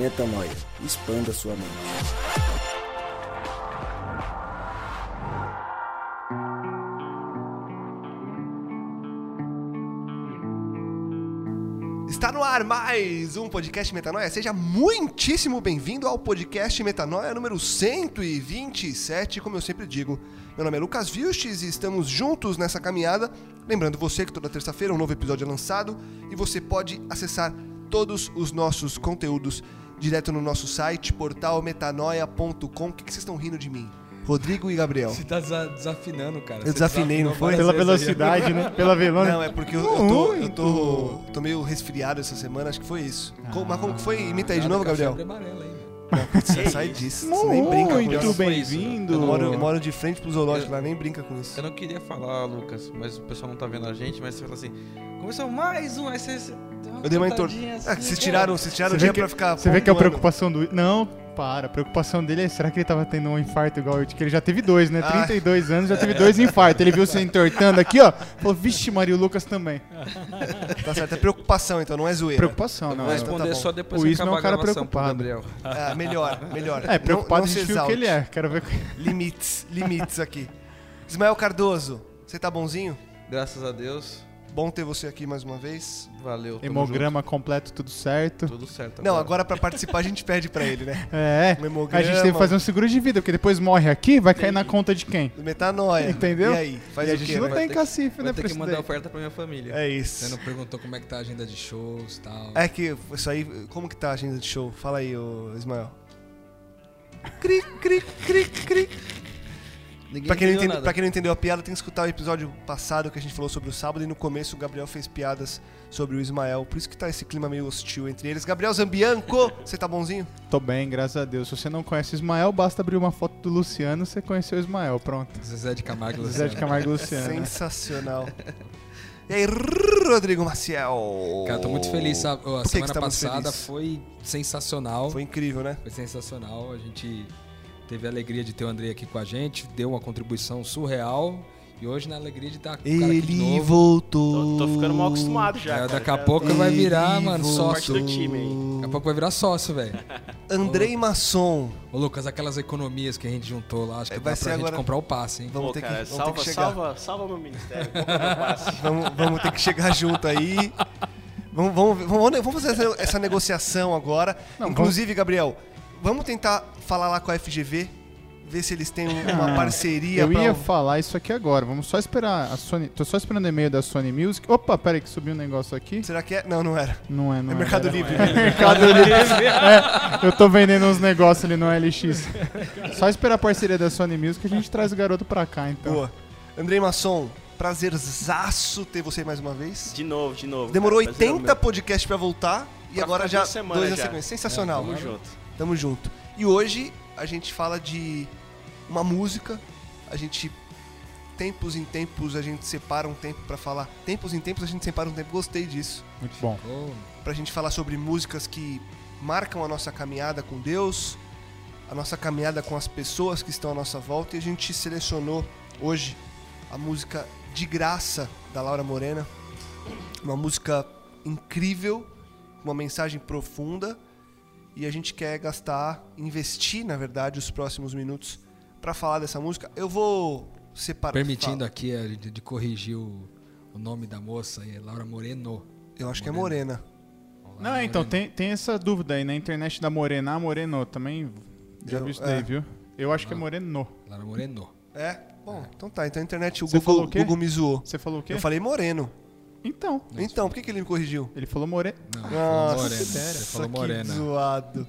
Metanoia. Expanda sua mente. Está no ar mais um podcast Metanoia. Seja muitíssimo bem-vindo ao podcast Metanoia número 127. Como eu sempre digo, meu nome é Lucas Vilches e estamos juntos nessa caminhada. Lembrando você que toda terça-feira um novo episódio é lançado e você pode acessar todos os nossos conteúdos direto no nosso site portalmetanoia.com. O que, que vocês estão rindo de mim? Rodrigo e Gabriel. Você tá desa- desafinando, cara. Eu Você desafinei, não foi? Pela velocidade, né? Pela velocidade. Não, é porque eu, eu tô, eu tô, tô meio resfriado essa semana, acho que foi isso. Co- Mas como que foi? Imita aí de novo, Gabriel. aí. Você sai disso, você nem brinca com Muito isso. bem-vindo. Eu moro, eu moro de frente pro zoológico lá, nem brinca com isso. Eu não queria falar, Lucas, mas o pessoal não tá vendo a gente, mas você fala assim, começou mais um, aí Eu dei uma entor... cantadinha Ah, assim, vocês cara. tiraram, vocês tiraram o dia que- pra ficar Você vê que a pontuando. preocupação do. Não, para. A preocupação dele é: será que ele tava tendo um infarto igual eu? Que ele já teve dois, né? Ah. 32 anos, já teve dois infartos. Ele viu você entortando aqui, ó. Falou: vixe, Maria, o Lucas também. Tá certo, é preocupação, então não é zoeira. Preocupação, não. vou é. Então tá responder bom. só depois O que Isma é um a cara preocupado. Gabriel. Ah, melhor, melhor. É, preocupado não, a não gente se viu o que ele é. Quero ver. Limites, limites aqui. Ismael Cardoso, você tá bonzinho? Graças a Deus, Bom ter você aqui mais uma vez. valeu. Hemograma completo, tudo certo. junto, Tudo certo. Não, agora pra participar a gente pede pra ele, né? É. Um hemograma, A gente tem que fazer um seguro de vida, porque depois morre aqui, vai cair na conta de quem? Metanoia. Entendeu? E aí? Faz e a gente quê, não né? tem que- cacife, Vai né, ter pra que isso mandar daí. oferta pra minha família. É Você isso. não perguntou como é que tá a agenda de shows e tal. É que isso aí, como que tá a agenda de show? Fala aí, ô Ismael. Cri, cri, cri, cri. Ninguém Pra quem, não entendeu entende- pra quem não entendeu a piada, tem que escutar o episódio passado que a gente falou sobre o sábado e no começo o Gabriel fez piadas sobre o Ismael. Por isso que tá esse clima meio hostil entre eles. Gabriel Zambianco, você tá bonzinho? Tô bem, graças a Deus. Se você não conhece o Ismael, basta abrir uma foto do Luciano, você conheceu o Ismael. Pronto. Zezé de Camargo e Zé de Luciano. Camargo e Luciano. Sensacional. E aí, Rodrigo Maciel? Cara, tô muito feliz. A que semana que tá passada feliz? foi sensacional. Foi incrível, né? Foi sensacional. A gente teve a alegria de ter o André aqui com a gente, deu uma contribuição surreal. E hoje, na alegria de estar com o cara aqui de Ele novo. voltou. Tô, tô ficando mal acostumado já. É, cara. daqui a Já- pouco vai virar, Ele mano, voltou. sócio. Parte do time aí. Daqui a pouco vai virar sócio, velho. Andrei Masson. Ô, Lucas, aquelas economias que a gente juntou lá, acho que vai dá ser pra gente agora- comprar o passe, hein? Vamos Pô, ter cara, que, vamos salva, ter que chegar. salva, salva meu ministério. Vamos, vamos ter que chegar junto aí. Vamos, vamos, vamos, vamos fazer essa, essa negociação agora. Não, Inclusive, Gabriel, vamos tentar falar lá com a FGV, ver se eles têm um- uma Ah, parceria. Eu ia um- falar isso aqui agora. Vamos só esperar a Sony. Tô só esperando o e-mail da Sony Music. Opa, peraí que subiu um negócio aqui. Será que é? Não, não era. Não é, não É é. Mercado Pera- Livre. É Mercado Livre. É, eu tô vendendo uns negócios ali no LX. Só esperar a parceria da Sony Music que a gente traz o garoto pra cá, então. Boa. Andrei Masson, prazerzaço ter você mais uma vez. De novo, de novo. Demorou cara, prazer é 80 meu. podcasts pra voltar e Pra agora já dois na já. sequência. Sensacional. Tamo junto. Tamo junto. E hoje a gente fala de uma música. A gente tempos em tempos a gente separa um tempo pra falar. Tempos em tempos a gente separa um tempo. Gostei disso. Muito bom. Pra gente falar sobre músicas que marcam a nossa caminhada com Deus, a nossa caminhada com as pessoas que estão à nossa volta. E a gente selecionou hoje a música De Graça da Laura Morena. Uma música incrível, uma mensagem profunda. E a gente quer gastar, investir, na verdade, os próximos minutos pra falar dessa música. Eu vou separar. permitindo aqui eh, de, de corrigir o, o nome da moça aí, Laura Moreno. Eu acho que é Morena. Não, é, então, tem, tem essa dúvida aí na internet da Morena, Moreno, também já Eu- vi isso é. daí, viu? Eu acho que é Ah. Moreno. Laura Moreno. É? Bom, então tá. Então a internet, o Você Google, falou o quê? Google me zoou. Você falou o quê? Eu falei Moreno. Então, Então, por que, que ele me corrigiu? ele falou Moreno. Não, ele falou Nossa, Morena. Você falou que Morena. zoado.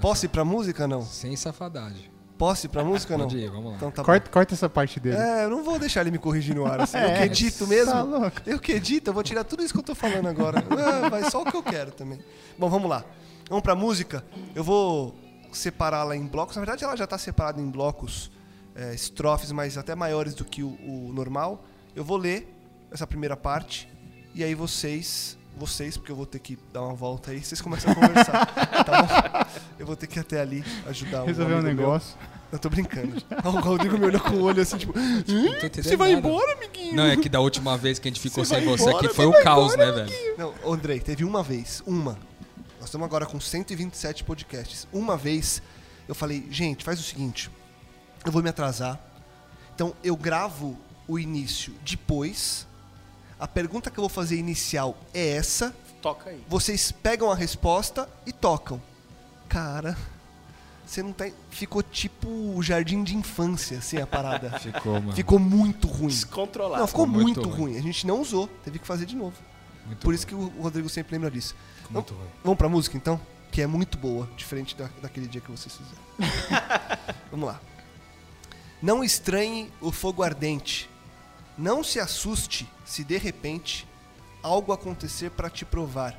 Posso ir pra música, não? Sem safadagem. Posso ir pra música, não? Pode ir, vamos lá. Então tá corta, corta essa parte dele. É, eu não vou deixar ele me corrigir no ar. Assim. eu que É, edito Tá mesmo. louco. Eu que edito, eu vou tirar tudo isso que eu tô falando agora. Ah, vai só o que eu quero também. Bom, vamos lá. Vamos pra música. Eu vou separá-la em blocos. Na verdade, ela já tá separada em blocos, é, estrofes, mas até maiores do que o, o normal. Eu vou ler essa primeira parte e aí vocês, vocês, porque eu vou ter que dar uma volta aí, vocês começam a conversar, tá bom? Eu vou ter que ir até ali ajudar o Resolver um amigo meu. negócio. Eu tô brincando. O Rodrigo me olhou com o olho assim, tipo, entendendo você vai embora, amiguinho? Não, é que da última vez que a gente ficou Você sem você embora, aqui foi o caos, embora, né, velho? Não, Andrei, teve uma vez, uma. Nós estamos agora com 127 podcasts. Uma vez eu falei, gente, faz o seguinte, eu vou me atrasar. Então eu gravo o início depois. A pergunta que eu vou fazer inicial é essa. Toca aí. Vocês pegam a resposta e tocam. Cara, você não tá. Ficou tipo o jardim de infância, assim, a parada. Ficou, mano. Ficou muito ruim. Descontrolado. Não, ficou Ficou muito muito, ruim. ruim. A gente não usou, teve que fazer de novo. Muito Por ruim, isso que o Rodrigo sempre lembra disso. ficou muito ruim. Vamos pra música então? Que é muito boa, diferente da, daquele dia que vocês fizeram. Vamos lá. Não estranhe o fogo ardente. Não se assuste se de repente algo acontecer para te provar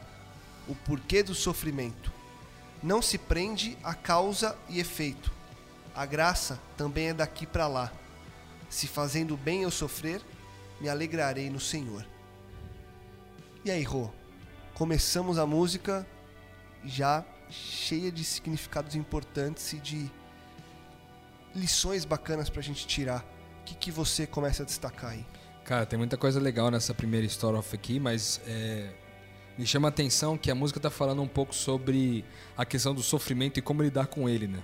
o porquê do sofrimento. Não se prende a causa e efeito. A graça também é daqui para lá. Se fazendo bem eu sofrer, me alegrarei no Senhor. E aí, Rô? Começamos a música já cheia de significados importantes e de lições bacanas pra gente tirar. Que, que você começa a destacar aí? Cara, tem muita coisa legal nessa primeira estrofe aqui, mas é, me chama a atenção que a música tá falando um pouco sobre a questão do sofrimento e como lidar com ele, né?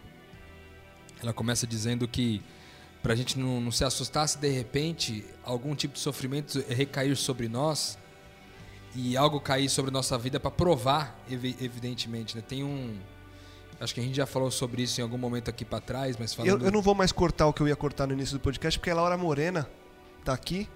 Ela começa dizendo que pra gente não, não se assustar se de repente algum tipo de sofrimento recair sobre nós e algo cair sobre nossa vida pra provar, evi- evidentemente, né? Tem um... Acho que a gente já falou sobre isso em algum momento aqui pra trás, mas falando... Eu, eu não vou mais cortar o que eu ia cortar no início do podcast, porque a Laura Morena tá aqui.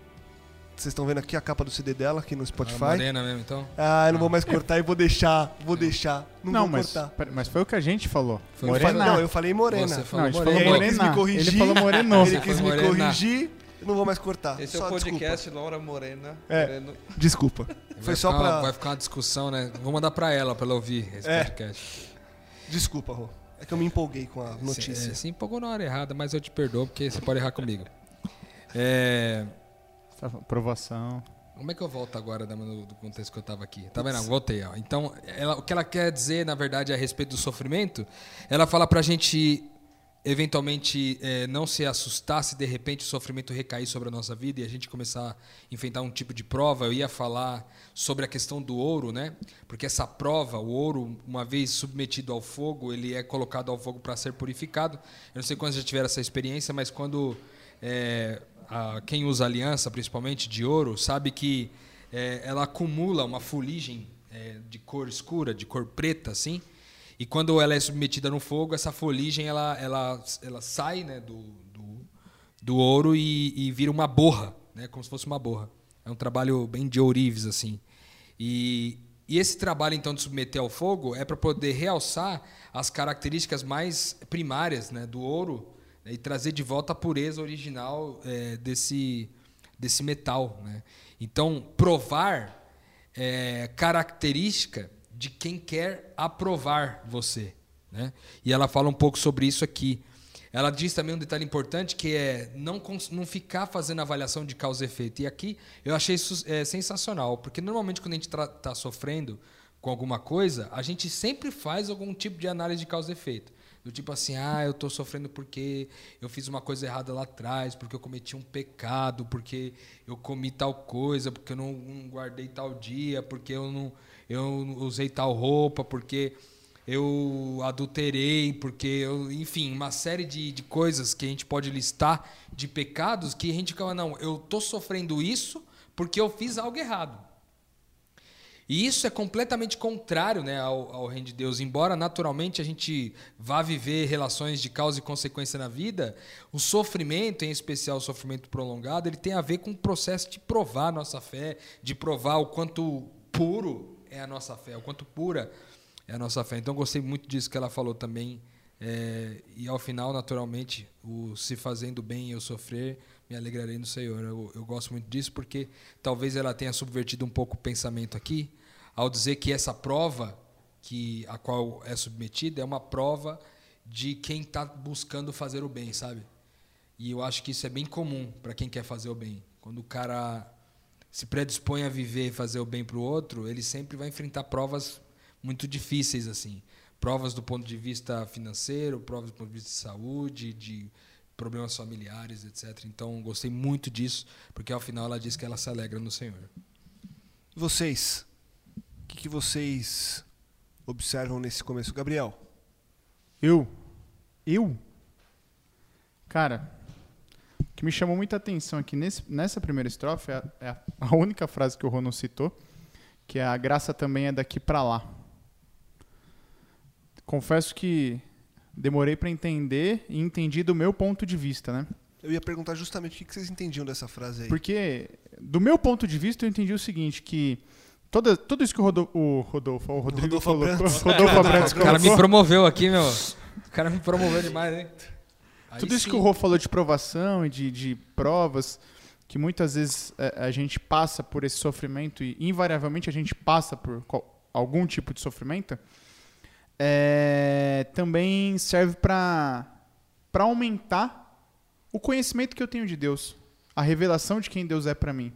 Vocês estão vendo aqui a capa do CD dela aqui no Ah, Spotify. Morena mesmo, então? Ah, eu não vou mais cortar e vou deixar. Vou deixar. Não, Não, vou mas, cortar. pera- mas foi o que a gente falou. Foi- Eu falei- Morena. não, eu falei morena. Você Não, falou a gente Morena. falou Ele quis me morena. corrigir. Ele falou moreno. Ele quis me morena. corrigir, eu não vou mais cortar. Esse é Só o podcast Laura Morena. É. Moreno. Desculpa. Vai Foi só ficar uma- pra. Vai ficar uma discussão, né? Vou mandar pra ela, pra ela ouvir esse É. podcast. Desculpa, Rô. É que eu me empolguei com a notícia. Se, é, se empolgou na hora errada, mas eu te perdoo, porque você pode errar comigo. É, Aprovação. como é que eu volto agora do, do contexto que eu tava aqui? Tá vendo? Voltei, ó. Então, ela- o que ela quer dizer, na verdade, a respeito do sofrimento, ela fala pra gente, eventualmente, é, não se assustar se de repente o sofrimento recair sobre a nossa vida e a gente começar a enfrentar um tipo de prova. Eu ia falar sobre a questão do ouro, né? Porque essa prova, o ouro, uma vez submetido ao fogo, ele é colocado ao fogo para ser purificado. Eu não sei quantos já tiveram essa experiência, mas quando é, a- quem usa aliança, principalmente de ouro, sabe que é, ela acumula uma fuligem é, de cor escura, de cor preta, assim. E quando ela é submetida no fogo, essa fuligem ela, ela, ela sai né, do, do, do ouro e, e vira uma borra, né, como se fosse uma borra. É um trabalho bem de ourives, assim. E, e esse trabalho, então, de submeter ao fogo é para poder realçar as características mais primárias né, do ouro né, e trazer de volta a pureza original é, desse, desse metal. Né? Então, provar é característica de quem quer aprovar você. Né? E ela fala um pouco sobre isso aqui. Ela diz também um detalhe importante que é não, não ficar fazendo avaliação de causa e efeito. E aqui eu achei isso é, sensacional, porque normalmente quando a gente está sofrendo com alguma coisa, a gente sempre faz algum tipo de análise de causa e efeito. Do tipo assim, ah, eu estou sofrendo porque eu fiz uma coisa errada lá atrás, porque eu cometi um pecado, porque eu comi tal coisa, porque eu não, não guardei tal dia, porque eu não eu usei tal roupa, porque eu adulterei, porque eu, enfim, uma série de, de coisas que a gente pode listar de pecados que a gente fala, não, eu tô sofrendo isso porque eu fiz algo errado. E isso é completamente contrário né, ao, ao reino de Deus. Embora naturalmente a gente vá viver relações de causa e consequência na vida, o sofrimento, em especial o sofrimento prolongado, ele tem a ver com o processo de provar nossa fé, de provar o quanto puro é a nossa fé, o quanto pura é a nossa fé. Então gostei muito disso que ela falou também. É, e ao final, naturalmente, o se fazendo bem eu sofrer, me alegrarei no Senhor. Eu, eu gosto muito disso porque talvez ela tenha subvertido um pouco o pensamento aqui, ao dizer que essa prova que a qual é submetida é uma prova de quem está buscando fazer o bem, sabe? E eu acho que isso é bem comum para quem quer fazer o bem. Quando o cara se predispõe a viver e fazer o bem para o outro, ele sempre vai enfrentar provas muito difíceis assim, provas do ponto de vista financeiro, provas do ponto de vista de saúde, de problemas familiares, etc. Então, gostei muito disso, porque ao final ela diz que ela se alegra no Senhor. E vocês? O que, que vocês observam nesse começo? Gabriel, Eu? Eu? Cara, que me chamou muita atenção aqui nesse, nessa primeira estrofe é, a, é a- única frase que o Rô não citou, que é a graça também é daqui pra lá. Confesso que demorei pra entender e entendi do meu ponto de vista, né? eu ia perguntar justamente o que vocês entendiam dessa frase aí. Porque, do meu ponto de vista, eu entendi o seguinte, que toda, tudo isso que o, Rodo, o Rodolfo, o Rodrigo Rodolfo falou, Abrantes. o Rodolfo Abrantes O cara me colocou, promoveu aqui, meu. O cara me promoveu demais, hein? Aí tudo isso sim. que o Rô falou de provação e de, de provas, que muitas vezes é, a gente passa por esse sofrimento e invariavelmente a gente passa por qual- algum tipo de sofrimento, é, também serve para aumentar o conhecimento que eu tenho de Deus, a revelação de quem Deus é para mim.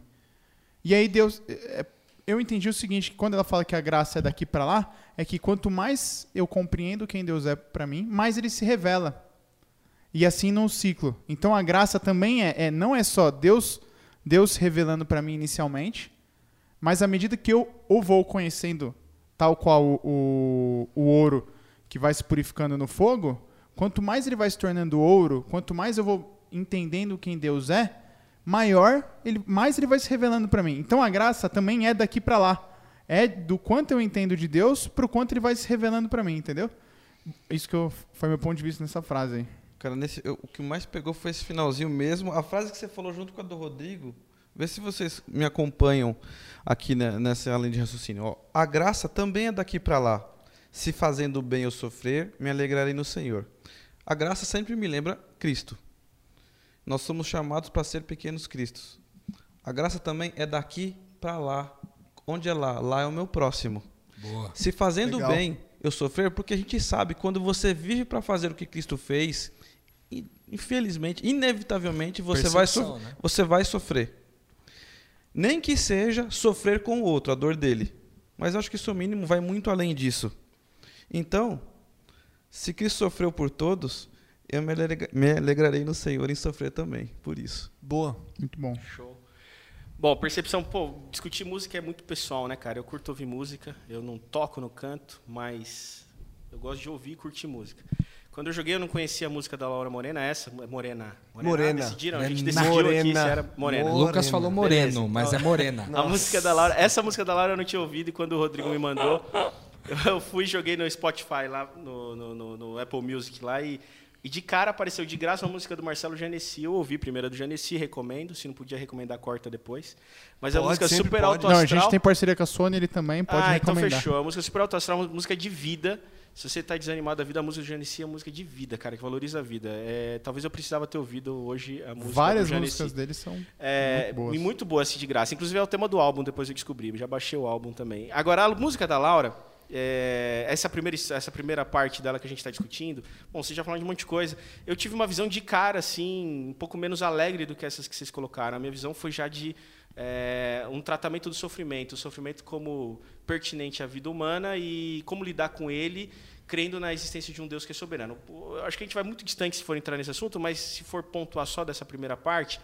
E aí Deus, é, é, eu entendi o seguinte, que quando ela fala que a graça é daqui para lá, é que quanto mais eu compreendo quem Deus é para mim, mais ele se revela. E assim num ciclo. Então a graça também é, é- não é só Deus Deus revelando para mim inicialmente, mas à medida que eu o vou conhecendo, tal qual o, o, o ouro que vai se purificando no fogo, quanto mais ele vai se tornando ouro, quanto mais eu vou entendendo quem Deus é, maior ele, mais ele vai se revelando para mim. Então a graça também é daqui para lá. É do quanto eu entendo de Deus pro quanto ele vai se revelando para mim, entendeu? Isso que eu, foi meu ponto de vista nessa frase aí. Cara, nesse, eu- o que mais pegou foi esse finalzinho mesmo. A frase que você falou junto com a do Rodrigo. Vê se vocês me acompanham aqui né, nessa linha de raciocínio. Ó, a graça também é daqui para lá. Se fazendo bem eu sofrer, me alegrarei no Senhor. A graça sempre me lembra Cristo. Nós somos chamados para ser pequenos cristos. A graça também é daqui para lá. Onde é lá? Lá é o meu próximo. Boa. Se fazendo Legal. bem eu sofrer, porque a gente sabe quando você vive para fazer o que Cristo fez, infelizmente, inevitavelmente você vai, so- né? você vai sofrer. Nem que seja sofrer com o outro, a dor dele. Mas acho que isso mínimo vai muito além disso. Então, se Cristo sofreu por todos, eu me alega- me alegrarei no Senhor em sofrer também, por isso. Boa. Muito bom. Show. Bom, percepção, pô, discutir música é muito pessoal, né, cara? Eu curto ouvir música, eu não toco no canto, mas eu gosto de ouvir e curtir música. Quando eu joguei, eu não conhecia a música da Laura Morena, essa, Morena. Morena. Decidiram, a gente Morena. decidiu aqui se Morena. era Morena. Morena. Lucas falou moreno, Beleza. mas é morena. A música da Laura, essa música da Laura eu não tinha ouvido e quando o Rodrigo me mandou, eu fui e joguei no Spotify lá, no, no, no- no Apple Music lá e, e de cara apareceu de graça uma música do Marcelo Genesi. Eu ouvi primeiro a do Genesi, recomendo. Se não podia recomendar, corta depois. Mas é uma música super pode. alto Não, a gente tem parceria com a Sony, ele também pode ah, recomendar. então fechou. A música super alto astral é uma música de vida. Se você está desanimado da vida, a música do Genesi é uma música de vida, cara, que valoriza a vida. É, talvez eu precisava ter ouvido hoje a música Várias do músicas dele são É, muito boas. e muito boa assim de graça. Inclusive é o tema do álbum, depois eu descobri. Já baixei o álbum também. Agora, a música da Laura, é, essa, primeira, essa primeira parte dela que a gente está discutindo, bom, vocês já falaram de um monte de coisa. Eu tive uma visão de cara, assim, um pouco menos alegre do que essas que vocês colocaram. A minha visão foi já de é, um tratamento do sofrimento. O sofrimento como pertinente à vida humana e como lidar com ele crendo na existência de um Deus que é soberano. Eu acho que a gente vai muito distante se for entrar nesse assunto, mas se for pontuar só dessa primeira parte,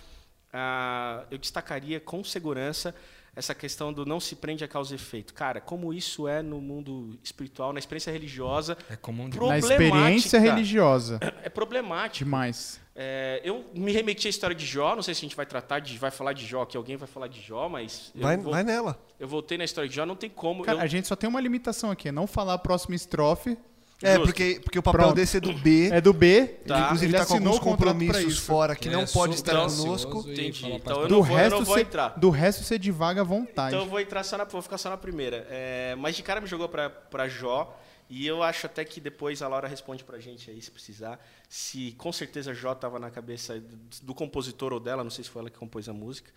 ah, eu destacaria com segurança essa questão do não se prende a causa e efeito. Cara, como isso é no mundo espiritual, na experiência religiosa, É comum de Na experiência religiosa. é problemático. Demais. É, eu me remeti à história de Jó, não sei se a gente vai tratar de, vai falar de Jó, que alguém vai falar de Jó, mas eu, Vai, vou- vai nela. eu voltei na história de Jó, não tem como. Cara, eu- a gente só tem uma limitação aqui, é não falar a próxima estrofe. É, Justo. porque, porque o papel Pronto. desse é do B. É do B. Tá. Inclusive, Ele tá com alguns compromissos isso. fora que Ele não é pode estar conosco. Entendi. Então eu Do não vou, eu resto, não vou entrar. do resto você divaga à vontade. Então eu vou entrar só na, vou ficar só na primeira. É, mas de cara me jogou pra, pra Jó. E eu acho até que depois a Laura responde pra gente aí, se precisar. Se com certeza Jó estava na cabeça do, do compositor ou dela, não sei se foi ela que compôs a música.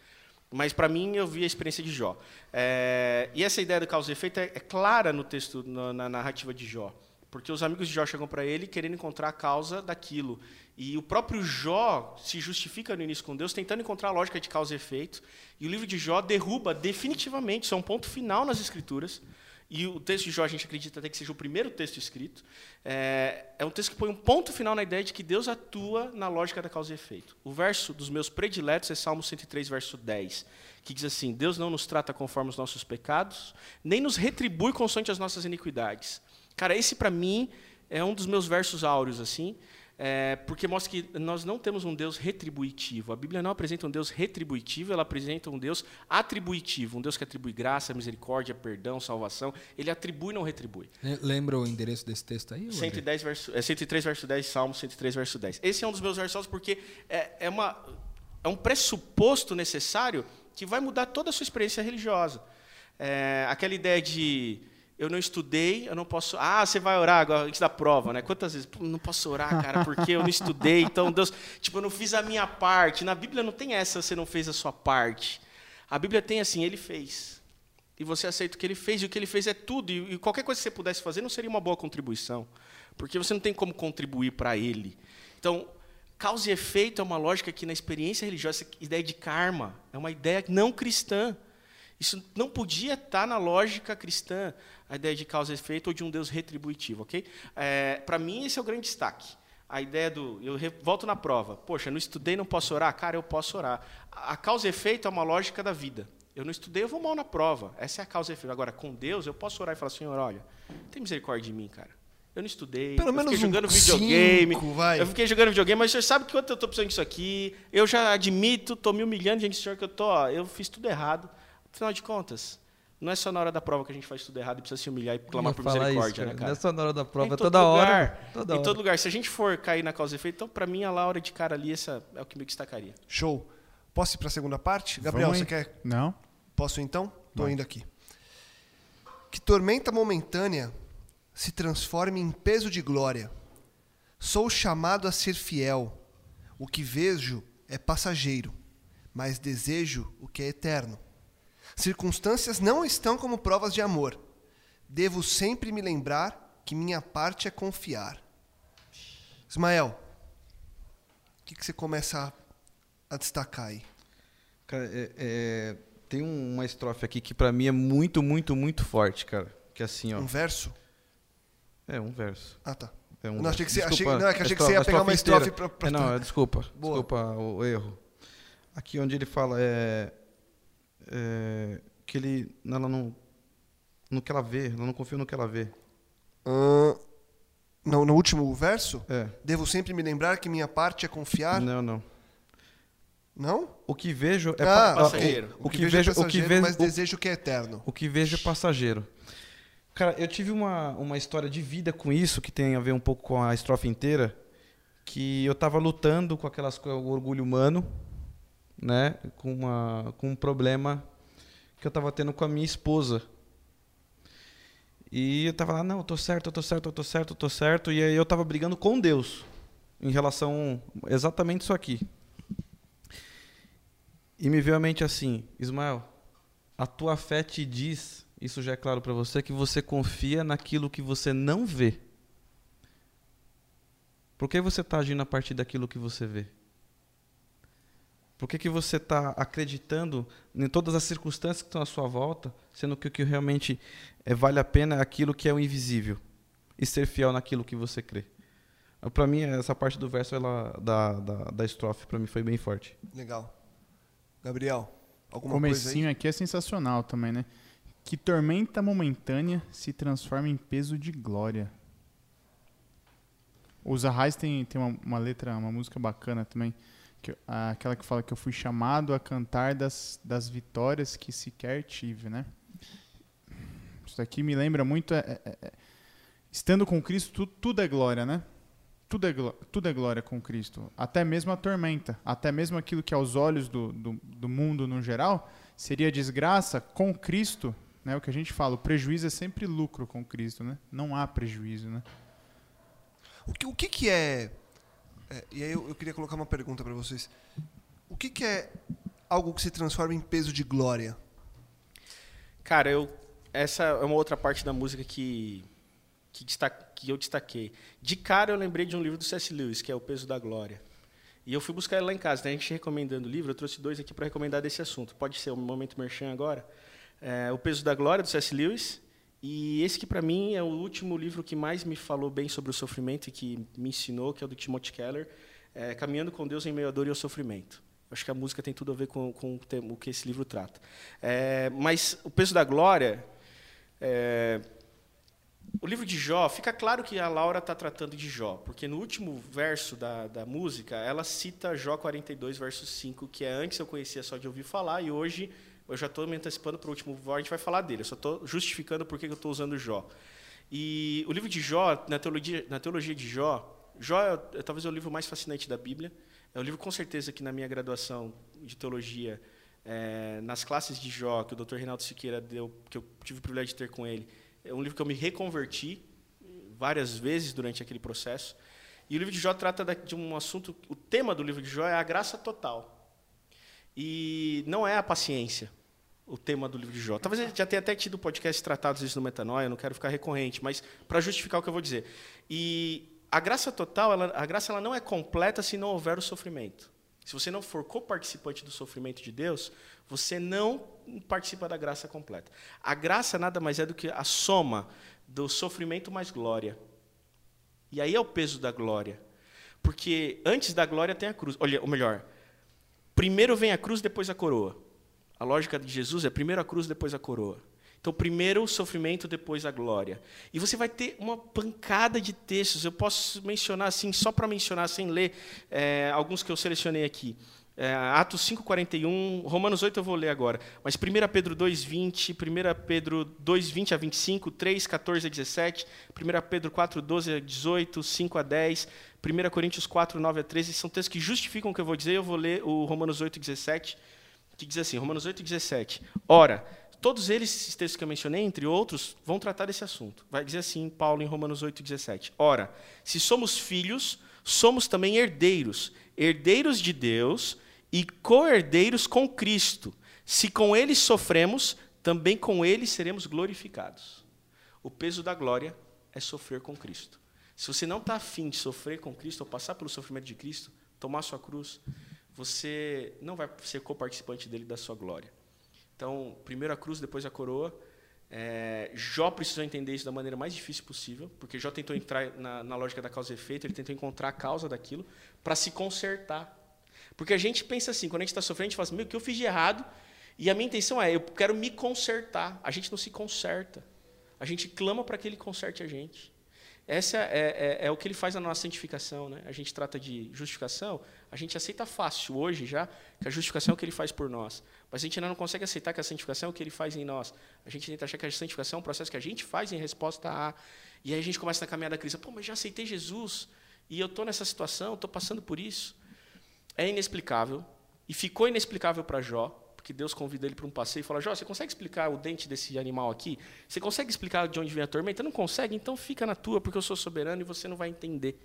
Mas para mim eu vi a experiência de Jó. É, e essa ideia do causa e efeito é, é clara no texto, no- na narrativa de Jó. Porque os amigos de Jó chegam para ele querendo encontrar a causa daquilo. E o próprio Jó se justifica no início com Deus, tentando encontrar a lógica de causa e efeito. E o livro de Jó derruba definitivamente, isso é um ponto final nas Escrituras. E o texto de Jó, a gente acredita até que seja o primeiro texto escrito. É, é um texto que põe um ponto final na ideia de que Deus atua na lógica da causa e efeito. O verso dos meus prediletos é Salmo 103, verso 10, que diz assim: Deus não nos trata conforme os nossos pecados, nem nos retribui consoante as nossas iniquidades. Cara, esse para mim é um dos meus versos áureos, assim, é, porque mostra que nós não temos um Deus retributivo. A Bíblia não apresenta um Deus retributivo, ela apresenta um Deus atributivo, um Deus que atribui graça, misericórdia, perdão, salvação. Ele atribui, não retribui. Lembra o endereço desse texto aí? 110 verso, é 103, verso 10, Salmo 103, verso 10. Esse é um dos meus versos porque é, é, uma, é um pressuposto necessário que vai mudar toda a sua experiência religiosa. É, aquela ideia de eu não estudei, eu não posso. Ah, você vai orar agora antes da prova, né? Quantas vezes? Pô, não posso orar, cara, porque eu não estudei. Então, Deus, tipo, eu não fiz a minha parte. Na Bíblia não tem essa, você não fez a sua parte. A Bíblia tem assim, ele fez. E você aceita o que ele fez, e o que ele fez é tudo. E, qualquer coisa que você pudesse fazer não seria uma boa contribuição. Porque você não tem como contribuir para ele. Então, causa e efeito é uma lógica que na experiência religiosa, essa ideia de karma, é uma ideia não cristã. Isso não podia estar na lógica cristã, a ideia de causa e efeito ou de um Deus retributivo, ok? É, Para mim, esse é o grande destaque. A ideia do. Eu volto na prova. Poxa, não estudei, não posso orar? Cara, eu posso orar. A causa e efeito é uma lógica da vida. Eu não estudei, eu vou mal na prova. Essa é a causa e efeito. Agora, com Deus, eu posso orar e falar: Senhor, olha, tem misericórdia de mim, cara. Eu não estudei. Pelo eu menos fiquei um jogando videogame. cinco, vai. Eu fiquei jogando videogame, mas o senhor sabe quanto eu estou precisando disso aqui. Eu já admito, estou me humilhando diante do senhor que eu tô, ó, eu fiz tudo errado. Afinal de contas, não é só na hora da prova que a gente faz tudo errado e precisa se humilhar e clamar por misericórdia, isso, né, cara? Não é só na hora da prova, Em é todo toda lugar. hora. Toda em hora. todo lugar. Se a gente for cair na causa e efeito, então, para mim, a Laura de cara ali, essa é o que me destacaria. Show. Posso ir para a segunda parte? Gabriel, Vamos você aí. quer? Não? Posso então? Estou indo aqui. Que tormenta momentânea se transforme em peso de glória. Sou chamado a ser fiel. O que vejo é passageiro, mas desejo o que é eterno. Circunstâncias não estão como provas de amor. Devo sempre me lembrar que minha parte é confiar. Ismael, o que, que você começa a, a destacar aí? Cara, é- é, tem um- uma estrofe aqui que pra mim é muito, muito, muito forte, cara. Que é assim, ó. Um verso? É um verso. Ah, tá. É um não, achei que você- achei- não, é que achei que a você ia estrofe- pegar uma estrofe inteira. pra- É, não, é, desculpa. Boa. Desculpa o erro. Aqui onde ele fala é, é, que ele ela não no que ela vê, ela não confia no que ela vê. Ahn, no, no último verso? É. Devo sempre me lembrar que minha parte é confiar? Não, não. Não? O que vejo é ah, pa- passageiro. O, o que vejo, o que passageiro, vejo, mas o- desejo que é eterno. O que vejo é passageiro. Cara, eu tive uma, uma história de vida com isso, que tem a ver um pouco com a estrofe inteira, que eu tava lutando com aquelas co- o orgulho humano, né, com uma com um problema que eu tava tendo com a minha esposa. E eu tava lá, não, eu tô certo, eu tô certo, eu tô certo, eu tô certo, e aí eu tava brigando com Deus em relação exatamente isso aqui. E me veio à mente assim, Ismael, a tua fé te diz, isso já é claro para você, que você confia naquilo que você não vê. Por que você está agindo a partir daquilo que você vê? Por que, que você está acreditando em todas as circunstâncias que estão à sua volta, sendo que o que realmente eh, vale a pena é aquilo que é o invisível e ser fiel naquilo que você crê? Para mim, essa parte do verso ela, da, da, da estrofe, para mim, foi bem forte. Legal. Gabriel, O alguma coisa comecinho aí? aqui é sensacional também, né? Que tormenta momentânea se transforma em peso de glória. O Zahais tem, tem uma, uma letra, uma música bacana também. Que, aquela que fala que eu fui chamado a cantar das, das vitórias que sequer tive, né? Isso daqui me lembra muito. é- é- é- estando com Cristo, tu- tudo é glória, né? Tudo é, tudo é glória com Cristo. Até mesmo a tormenta. Até mesmo aquilo que aos olhos do, do, do mundo no geral seria desgraça com Cristo. Né? O que a gente fala, o prejuízo é sempre lucro com Cristo. Né? Não há prejuízo. Né? O que, o que, que é, é, E aí eu, eu queria colocar uma pergunta para vocês. O que, que é algo que se transforma em peso de glória? Cara, eu essa é uma outra parte da música que que, destaca- que eu destaquei. De cara eu lembrei de um livro do C.S. Lewis, que é O Peso da Glória. E eu fui buscar ele lá em casa. Tem gente recomendando o livro, eu trouxe dois aqui para recomendar desse assunto. Pode ser o momento merchan agora. É, o Peso da Glória do C.S. Lewis. E esse que para mim é o último livro que mais me falou bem sobre o sofrimento e que me ensinou, que é o do Timothy Keller, é, Caminhando com Deus em meio à dor e ao sofrimento. Acho que a música tem tudo a ver com, com o que esse livro trata. É, mas o peso da glória, é, o livro de Jó, fica claro que a Laura está tratando de Jó, porque no último verso da, da música, ela cita Jó 42, verso 5, que é antes eu conhecia só de ouvir falar, e hoje eu já estou me antecipando para o último a gente vai falar dele, eu só estou justificando por que eu estou usando Jó. E o livro de Jó, na teologia, na teologia de Jó, Jó é, é talvez o livro mais fascinante da Bíblia, é o livro com certeza que na minha graduação de teologia, é, nas classes de Jó, que o Dr. Reinaldo Siqueira deu, que eu tive o privilégio de ter com ele, é um livro que eu me reconverti várias vezes durante aquele processo. E o livro de Jó trata de um assunto. O tema do livro de Jó é a graça total. E não é a paciência o tema do livro de Jó. Talvez já tenha até tido podcast tratados isso no Metanoia, não quero ficar recorrente, mas para justificar o que eu vou dizer. E a graça total, ela, a graça ela não é completa se não houver o sofrimento. Se você não for coparticipante do sofrimento de Deus, você não participa da graça completa. A graça nada mais é do que a soma do sofrimento mais glória. E aí é o peso da glória. Porque antes da glória tem a cruz. Olha, ou melhor, primeiro vem a cruz, depois a coroa. A lógica de Jesus é primeiro a cruz, depois a coroa. Então, primeiro o sofrimento, depois a glória. E você vai ter uma pancada de textos. Eu posso mencionar assim, só para mencionar, sem ler, é, alguns que eu selecionei aqui. É, Atos 5,41, Romanos 8 eu vou ler agora, mas 1 Pedro 2,20, 1 Pedro 2,20 a 25, 3, 14 a 17, 1 Pedro 4, 12 a 18, 5 a 10, 1 Coríntios 4, 9 a 13, são textos que justificam o que eu vou dizer, eu vou ler o Romanos 8, 17, que diz assim, Romanos 8, 17, Ora, Todos eles, esses textos que eu mencionei, entre outros, vão tratar desse assunto. Vai dizer assim, Paulo, em Romanos 8,17. Ora, se somos filhos, somos também herdeiros, herdeiros de Deus e co-herdeiros com Cristo. Se com ele sofremos, também com ele seremos glorificados. O peso da glória é sofrer com Cristo. Se você não está afim de sofrer com Cristo, ou passar pelo sofrimento de Cristo, tomar sua cruz, você não vai ser co-participante dele da sua glória. Então, primeiro a cruz, depois a coroa. É, Jó precisou entender isso da maneira mais difícil possível, porque Jó tentou entrar na, na lógica da causa e efeito, ele tentou encontrar a causa daquilo para se consertar. Porque a gente pensa assim, quando a gente está sofrendo, a gente fala assim, meu, o que eu fiz de errado? E a minha intenção é, eu quero me consertar. A gente não se conserta. A gente clama para que ele conserte a gente. Essa é, é, é, o que ele faz na nossa santificação. Né? A gente trata de justificação, a gente aceita fácil hoje já que a justificação é o que ele faz por nós. Mas a gente ainda não consegue aceitar que a santificação é o que ele faz em nós. A gente tenta achar que a santificação é um processo que a gente faz em resposta a. E aí a gente começa na caminhada da crise. Pô, mas já aceitei Jesus e eu estou nessa situação, estou passando por isso. É inexplicável. E ficou inexplicável para Jó, porque Deus convida ele para um passeio e fala: Jó, você consegue explicar o dente desse animal aqui? Você consegue explicar de onde vem a tormenta? Não consegue? Então fica na tua, porque eu sou soberano e você não vai entender.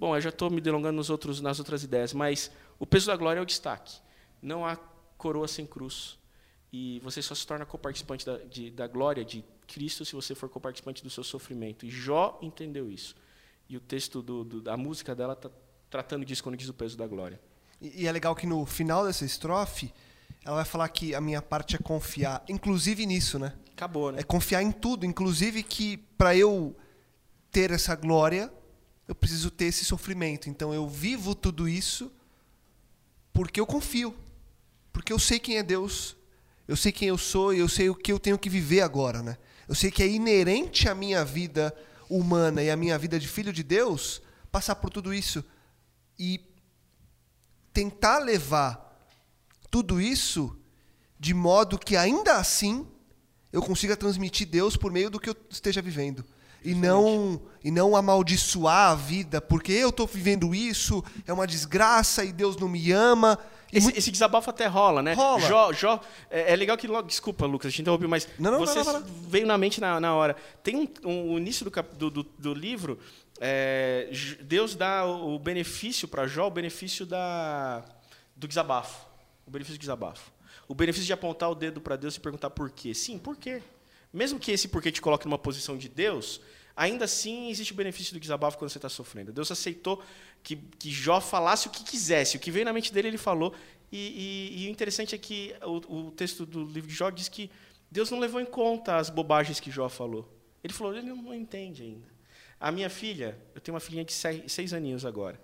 Bom, eu já estou me delongando nos outros, nas outras ideias, mas o peso da glória é o destaque. Não há coroa sem cruz. E você só se torna coparticipante da, de, da glória de Cristo se você for coparticipante do seu sofrimento. E Jó entendeu isso. E o texto do, do, da música dela está tratando disso quando diz o peso da glória. E, e é legal que no final dessa estrofe, ela vai falar que a minha parte é confiar, inclusive nisso, né? Acabou, né? É confiar em tudo, inclusive que para eu ter essa glória, eu preciso ter esse sofrimento. Então eu vivo tudo isso porque eu confio. Porque eu sei quem é Deus, eu sei quem eu sou e eu sei o que eu tenho que viver agora, né? Eu sei que é inerente à minha vida humana e à minha vida de filho de Deus passar por tudo isso e tentar levar tudo isso de modo que ainda assim eu consiga transmitir Deus por meio do que eu esteja vivendo e não e não amaldiçoar a vida porque eu estou vivendo isso é uma desgraça e Deus não me ama esse, muito... esse, desabafo até rola, né? Rola. Jó, Jó, é, é, legal que logo. Desculpa, Lucas, a gente interrompeu, mas não, não, você não, não, veio na mente na, na hora. Tem um, um, o início do, cap, do, do, do livro, é, Deus dá o benefício para Jó, o benefício da, do desabafo. O benefício do desabafo. O benefício de apontar o dedo para Deus e perguntar por quê. Sim, por quê? Mesmo que esse porquê te coloque numa posição de Deus, ainda assim existe o benefício do desabafo quando você está sofrendo. Deus aceitou que, que Jó falasse o que quisesse. O que veio na mente dele, ele falou. E, e, e o interessante é que o, o, texto do livro de Jó diz que Deus não levou em conta as bobagens que Jó falou. Ele falou, ele não entende ainda. A minha filha, eu tenho uma filhinha de seis, seis aninhos agora.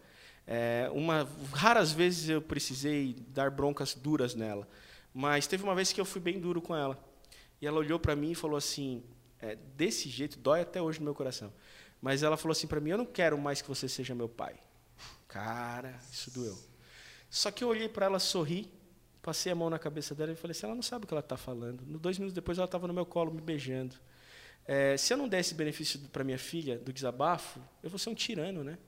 É, uma, raras vezes eu precisei dar broncas duras nela. Mas teve uma vez que eu fui bem duro com ela. E ela olhou para mim e falou assim: é, desse jeito, dói até hoje no meu coração. Mas ela falou assim para mim: Eu não quero mais que você seja meu pai. Cara, isso doeu. Só que eu olhei para ela, sorri, passei a mão na cabeça dela e falei assim: Ela não sabe o que ela está falando. No dois minutos depois, ela estava no meu colo me beijando. É, se eu não der esse benefício para minha filha do desabafo, eu vou ser um tirano, né?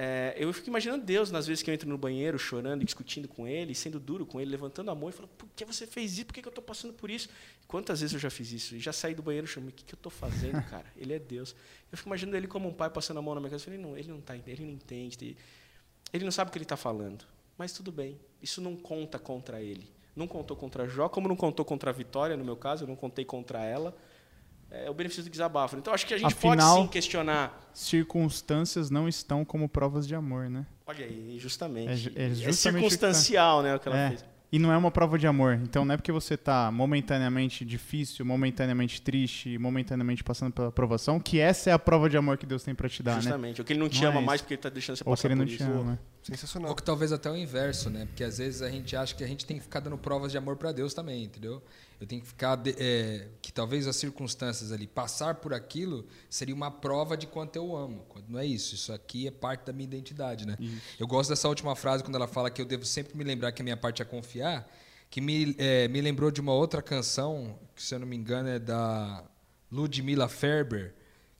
É, eu fico imaginando Deus nas vezes que eu entro no banheiro chorando, discutindo com ele, sendo duro com ele, levantando a mão e falando: Por que você fez isso? Por que, eu estou passando por isso? Quantas vezes eu já fiz isso? E já saí do banheiro e chamei: O que, que eu estou fazendo, cara? Ele é Deus. Eu fico imaginando ele como um pai passando a mão na minha cabeça. Ele não, ele não tá, ele não entende, ele não sabe o que ele está falando. Mas tudo bem, isso não conta contra ele. Não contou contra Jó, como não contou contra a Vitória, no meu caso, eu não contei contra ela é o benefício do desabafo. Então acho que a gente Afinal, pode sim questionar. Circunstâncias não estão como provas de amor, né? Olha aí, justamente. É, é, é justamente circunstancial, né, o que ela é. fez. E não é uma prova de amor. Então não é porque você está momentaneamente difícil, momentaneamente triste, momentaneamente passando pela aprovação, que essa é a prova de amor que Deus tem para te dar, Justamente. né? Ou que ele não te Não ama é mais porque ele está deixando você Ou que passar ele não por te isso. ama. Sensacional. Ou que talvez até o inverso, né? Porque às vezes a gente acha que a gente tem que ficar dando provas de amor para Deus também, entendeu? Eu tenho que ficar. de- é, que talvez as circunstâncias ali, passar por aquilo, seria uma prova de quanto eu amo. Quando não é isso. Isso aqui é parte da minha identidade, né? Eu gosto dessa última frase quando ela fala que eu devo sempre me lembrar que a minha parte é confiar, que me, é, me lembrou de uma outra canção, que se eu não me engano é da Ludmilla Ferber,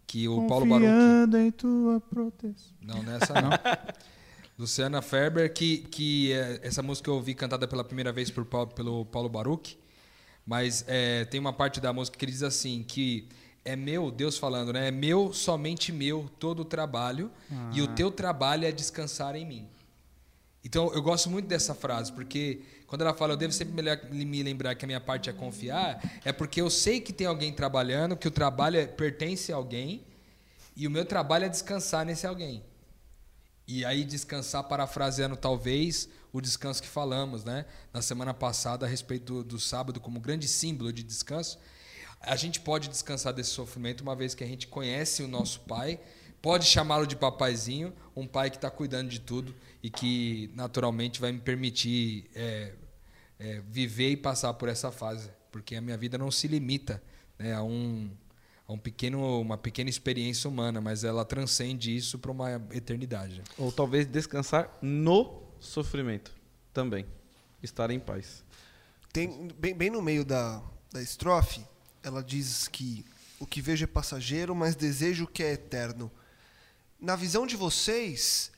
que o Paulo Baruch. Confiando em tua proteção. Não, nessa não. Luciana Ferber, que, que é, essa música eu ouvi cantada pela primeira vez por, Paulo- pelo Paulo Baruch, mas é, tem uma parte da música que diz assim, que é meu, Deus falando, né? É meu, somente meu, todo o trabalho, e o teu trabalho é descansar em mim. Então, eu gosto muito dessa frase, porque quando ela fala, eu devo sempre me lembrar que a minha parte é confiar, é porque eu sei que tem alguém trabalhando, que o trabalho é- pertence a alguém, e o meu trabalho é descansar nesse alguém. E aí descansar, parafraseando talvez o descanso que falamos, né? Na semana passada a respeito do, do sábado como grande símbolo de descanso. A gente pode descansar desse sofrimento uma vez que a gente conhece o nosso pai, pode chamá-lo de papaizinho, um pai que está cuidando de tudo e que naturalmente vai me permitir é, é, viver e passar por essa fase, porque a minha vida não se limita né, a um um pequeno, uma pequena experiência humana, mas ela transcende isso para uma eternidade. Ou talvez descansar no sofrimento também. Estar em paz. Tem, bem, bem no meio da, da estrofe, ela diz que o que vejo é passageiro, mas desejo o que é eterno. Na visão de vocês,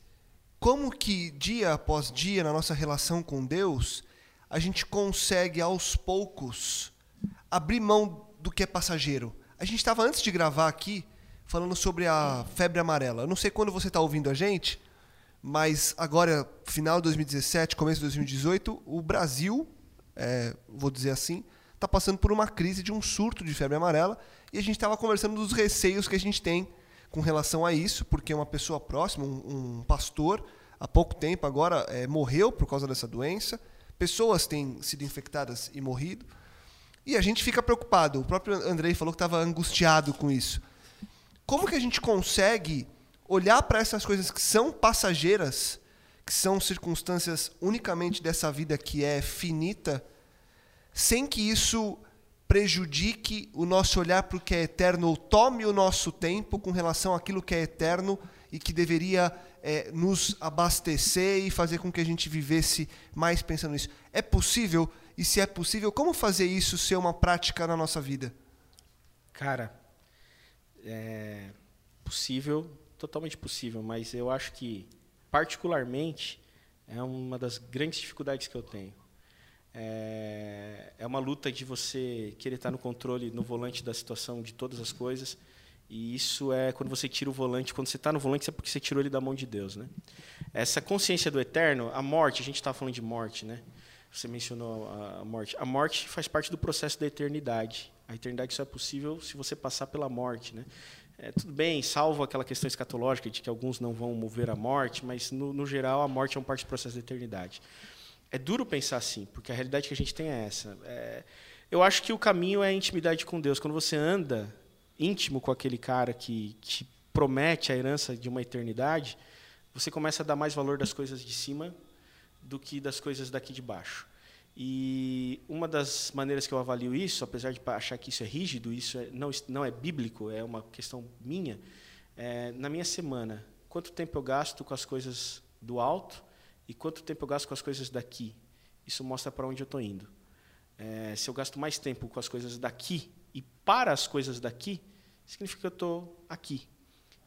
como que dia após dia na nossa relação com Deus, a gente consegue aos poucos abrir mão do que é passageiro? A gente estava antes de gravar aqui falando sobre a febre amarela. Eu não sei quando você está ouvindo a gente, mas agora, final de 2017, começo de 2018, o Brasil, é, vou dizer assim, está passando por uma crise de um surto de febre amarela e a gente estava conversando dos receios que a gente tem com relação a isso, porque uma pessoa próxima, um, um pastor, há pouco tempo agora é, morreu por causa dessa doença, pessoas têm sido infectadas e morrido, e a gente fica preocupado. O próprio Andrei falou que estava angustiado com isso. Como que a gente consegue olhar para essas coisas que são passageiras, que são circunstâncias unicamente dessa vida que é finita, sem que isso prejudique o nosso olhar para o que é eterno ou tome o nosso tempo com relação àquilo que é eterno e que deveria é, nos abastecer e fazer com que a gente vivesse mais pensando nisso. É possível? E se é possível, como fazer isso ser uma prática na nossa vida? Cara, é possível, totalmente possível, mas eu acho que, particularmente, é uma das grandes dificuldades que eu tenho. É, é uma luta de você querer estar no controle, no volante da situação de todas as coisas. E isso é quando você tira o volante, quando você está no volante, é porque você tirou ele da mão de Deus, né? Essa consciência do eterno, a morte, a gente está falando de morte, né? Você mencionou a morte. A morte faz parte do processo da eternidade. A eternidade só é possível se você passar pela morte, né? É, tudo bem, salvo aquela questão escatológica de que alguns não vão mover a morte, mas no, no geral a morte é um parte do processo da eternidade. É duro pensar assim, porque a realidade que a gente tem é essa. É, eu acho que o caminho é a intimidade com Deus. Quando você anda íntimo com aquele cara que te promete a herança de uma eternidade, você começa a dar mais valor das coisas de cima do que das coisas daqui de baixo. E uma das maneiras que eu avalio isso, apesar de achar que isso é rígido, isso é, não, não é bíblico, é uma questão minha, é, na minha semana, quanto tempo eu gasto com as coisas do alto e quanto tempo eu gasto com as coisas daqui. Isso mostra para onde eu estou indo. É, se eu gasto mais tempo com as coisas daqui e para as coisas daqui, significa que eu estou aqui.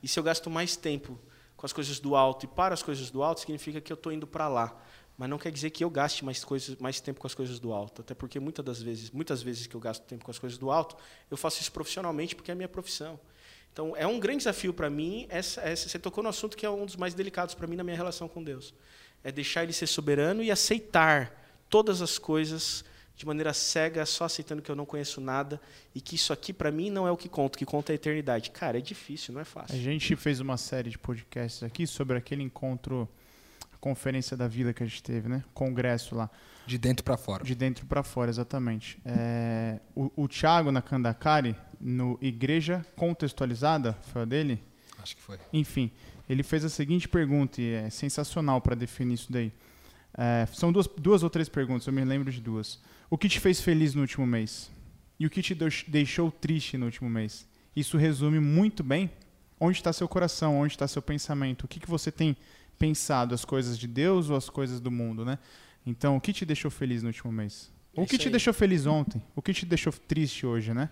E se eu gasto mais tempo com as coisas do alto e para as coisas do alto, significa que eu estou indo para lá. Mas não quer dizer que eu gaste mais, coisas, mais tempo com as coisas do alto. Até porque muitas das vezes, muitas vezes que eu gasto tempo com as coisas do alto, eu faço isso profissionalmente porque é a minha profissão. Então, é um grande desafio para mim. Essa, essa, você tocou no assunto que é um dos mais delicados para mim na minha relação com Deus. É deixar Ele ser soberano e aceitar todas as coisas de maneira cega, só aceitando que eu não conheço nada e que isso aqui para mim não é o que conta, que conta é a eternidade. Cara, é difícil, não é fácil. A gente fez uma série de podcasts aqui sobre aquele encontro, conferência da vida que a gente teve, né? Congresso lá. De dentro para fora. De dentro para fora, exatamente. É, o, o Thiago na Kandakari, no Igreja Contextualizada, foi a dele? Acho que foi. Enfim, ele fez a seguinte pergunta e é sensacional para definir isso daí. É, são duas, duas ou três perguntas, eu me lembro de duas. O que te fez feliz no último mês? E o que te deixou triste no último mês? Isso resume muito bem onde está seu coração, onde está seu pensamento, o que, que você tem pensado, as coisas de Deus ou as coisas do mundo, né? Então, o que te deixou feliz no último mês? É o que te aí. deixou feliz ontem? O que te deixou triste hoje, né?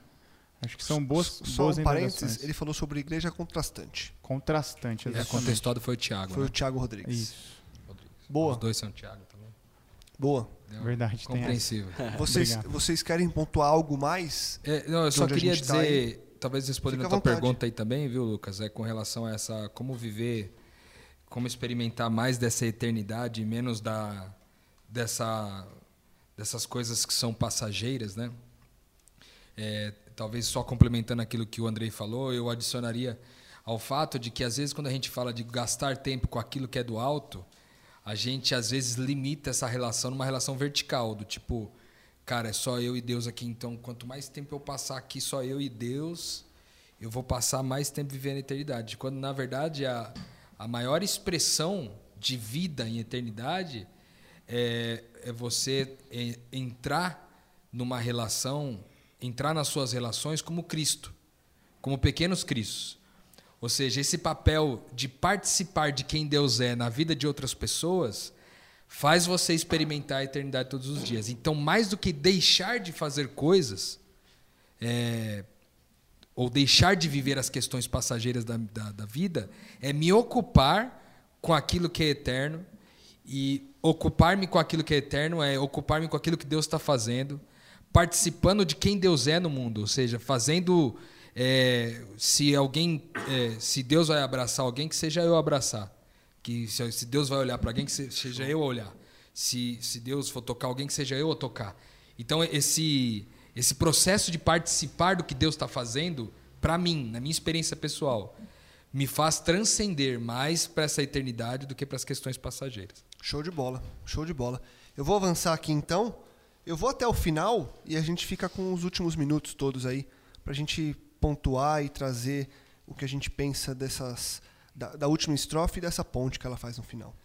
Acho que são boas, Só boas um parênteses, ele falou sobre igreja contrastante. Contrastante, É, exatamente. contextuado foi o Thiago. Foi né? o Thiago Rodrigues. Isso, Boa, Os dois são Thiago também. boa. Entendeu? verdade. Compreensível. Vocês, vocês querem pontuar algo mais? É, não, eu só queria tá dizer, talvez respondendo a tua à vontade. pergunta aí também, viu, Lucas? É com relação a essa como viver, como experimentar mais dessa eternidade e menos da dessa dessas coisas que são passageiras, né? É, talvez só complementando aquilo que o Andrei falou, eu adicionaria ao fato de que às vezes quando a gente fala de gastar tempo com aquilo que é do alto, a gente às vezes limita essa relação numa relação vertical, do tipo, cara, é só eu e Deus aqui, então quanto mais tempo eu passar aqui só eu e Deus, eu vou passar mais tempo vivendo a eternidade. Quando na verdade a, a maior expressão de vida em eternidade é, é você entrar numa relação, entrar nas suas relações como Cristo, como pequenos Cristos. Ou seja, esse papel de participar de quem Deus é na vida de outras pessoas faz você experimentar a eternidade todos os dias. Então, mais do que deixar de fazer coisas, é, ou deixar de viver as questões passageiras da, da, da vida, é me ocupar com aquilo que é eterno. E ocupar-me com aquilo que é eterno é ocupar-me com aquilo que Deus está fazendo, participando de quem Deus é no mundo, ou seja, fazendo. é, se alguém, é, se Deus vai abraçar alguém, que seja eu abraçar. Que se, Deus vai olhar para alguém, que se- seja eu olhar. Se, se Deus for tocar alguém, que seja eu a tocar. Então esse esse processo de participar do que Deus está fazendo, para mim, na minha experiência pessoal, me faz transcender mais para essa eternidade do que para as questões passageiras. Show de bola, show de bola. Eu vou avançar aqui então. Eu vou até o final e a gente fica com os últimos minutos todos aí pra gente pontuar e trazer o que a gente pensa dessas da, da última estrofe e dessa ponte que ela faz no final.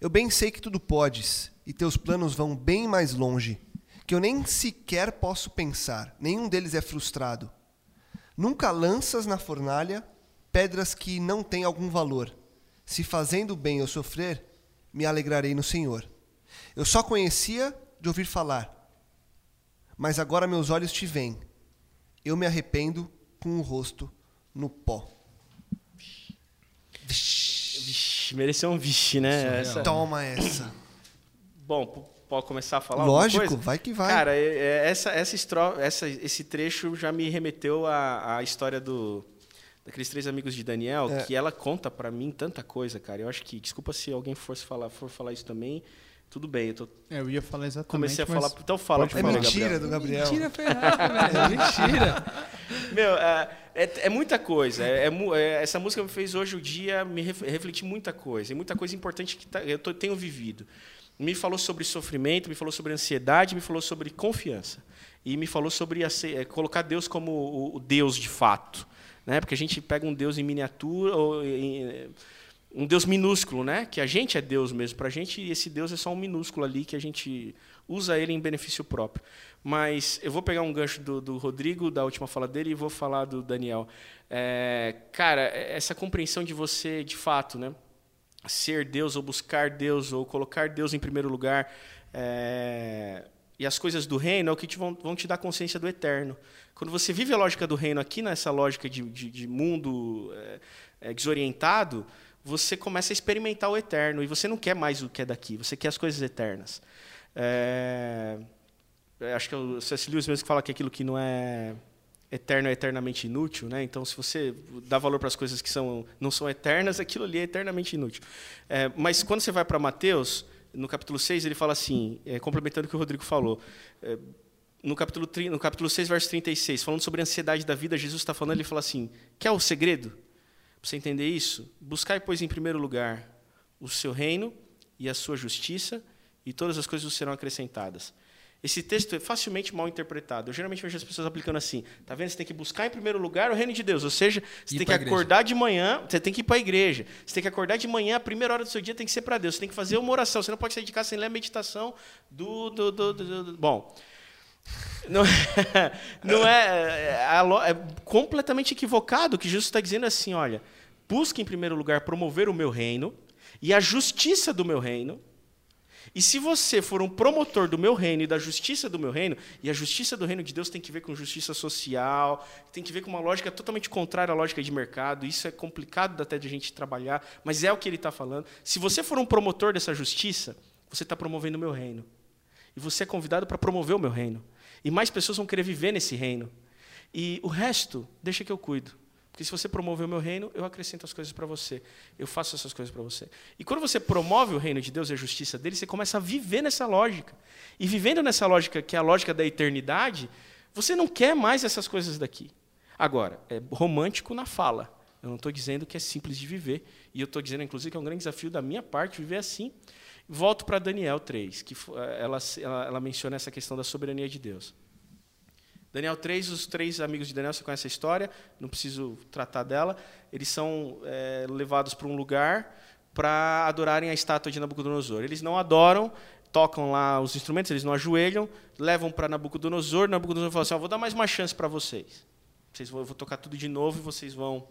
Eu bem sei que tudo podes e teus planos vão bem mais longe, que eu nem sequer posso pensar, nenhum deles é frustrado. Nunca lanças na fornalha pedras que não têm algum valor. Se fazendo bem eu sofrer, me alegrarei no Senhor. Eu só conhecia de ouvir falar, mas agora meus olhos te veem. Eu me arrependo com o rosto no pó. Vixe, mereceu um vixe, né? Surreal. Essa- Toma essa. Bom, pode começar a falar Lógico, coisa? vai que vai. Cara, é- é- essa, essa estro... essa, esse trecho já me remeteu à, à história do daqueles três amigos de Daniel, É. que ela conta pra mim tanta coisa, cara. Eu acho que, desculpa se alguém fosse falar, for falar isso também, tudo bem. Eu tô- É, eu ia falar exatamente. comecei a falar, então fala, pode por é mentira Gabriel. do Gabriel. Mentira ferrada, velho. Mentira. Meu, é, é- é muita coisa. É- essa música me fez hoje o dia me ref- refletir muita coisa. E muita coisa importante que tá- eu tô- tenho vivido. Me falou sobre sofrimento, me falou sobre ansiedade, me falou sobre confiança. E me falou sobre é, colocar Deus como o, Deus de fato. Né? Porque a gente pega um Deus em miniatura, um Deus minúsculo, né? Que a gente é Deus mesmo para a gente esse Deus é só um minúsculo ali que a gente usa ele em benefício próprio. Mas eu vou pegar um gancho do, do Rodrigo, da última fala dele, e vou falar do Daniel. É, cara, essa compreensão de você, de fato, né? Ser Deus ou buscar Deus ou colocar Deus em primeiro lugar é, e as coisas do reino é o que te vão, vão te dar consciência do eterno. Quando você vive a lógica do reino aqui nessa lógica de, de, de mundo é, é, desorientado, você começa a experimentar o eterno e você não quer mais o que é daqui, você quer as coisas eternas. É, acho que é o C.S. Lewis mesmo que fala que aquilo que não é eterno é eternamente inútil, né? Então, se você dá valor para as coisas que são, não são eternas, aquilo ali é eternamente inútil. É, mas quando você vai para Mateus, no capítulo 6, ele fala assim, é, complementando o que o Rodrigo falou, é, no capítulo, no capítulo 6, verso 36, falando sobre a ansiedade da vida, Jesus está falando, ele fala assim, quer o segredo? Para você entender isso, buscai, pois, em primeiro lugar o seu reino e a sua justiça, e todas as coisas serão acrescentadas. Esse texto é facilmente mal interpretado. Eu geralmente vejo as pessoas aplicando assim: tá vendo? Você tem que buscar em primeiro lugar o reino de Deus. Ou seja, você tem que acordar de manhã, você tem que ir para a igreja. Você tem que acordar de manhã, a primeira hora do seu dia tem que ser para Deus. Você tem que fazer uma oração. Você não pode sair de casa sem ler a meditação do. do, do, do, do. Bom. Não, não é, é, é completamente equivocado que Jesus está dizendo assim: olha, busque em primeiro lugar promover o meu reino e a justiça do meu reino e se você for um promotor do meu reino e da justiça do meu reino, e a justiça do reino de Deus tem que ver com justiça social, tem que ver com uma lógica totalmente contrária à lógica de mercado, isso é complicado até de a gente trabalhar, mas é o que ele está falando. Se você for um promotor dessa justiça, você está promovendo o meu reino. E você é convidado para promover o meu reino. E mais pessoas vão querer viver nesse reino. E o resto, deixa que eu cuido. Porque se você promover o meu reino, eu acrescento as coisas para você. Eu faço essas coisas para você. E quando você promove o reino de Deus e a justiça dele, você começa a viver nessa lógica. E vivendo nessa lógica, que é a lógica da eternidade, você não quer mais essas coisas daqui. Agora, é romântico na fala. Eu não estou dizendo que é simples de viver. E eu estou dizendo, inclusive, que é um grande desafio da minha parte viver assim. Volto para Daniel 3, que ela, ela, ela menciona essa questão da soberania de Deus. Daniel 3, os três amigos de Daniel, você conhece a história, não preciso tratar dela. Eles são é, levados para um lugar para adorarem a estátua de Nabucodonosor. Eles não adoram, tocam lá os instrumentos, eles não ajoelham, levam para Nabucodonosor. Nabucodonosor fala assim: oh, vou dar mais uma chance para vocês. vocês vão, eu vou tocar tudo de novo e vocês vão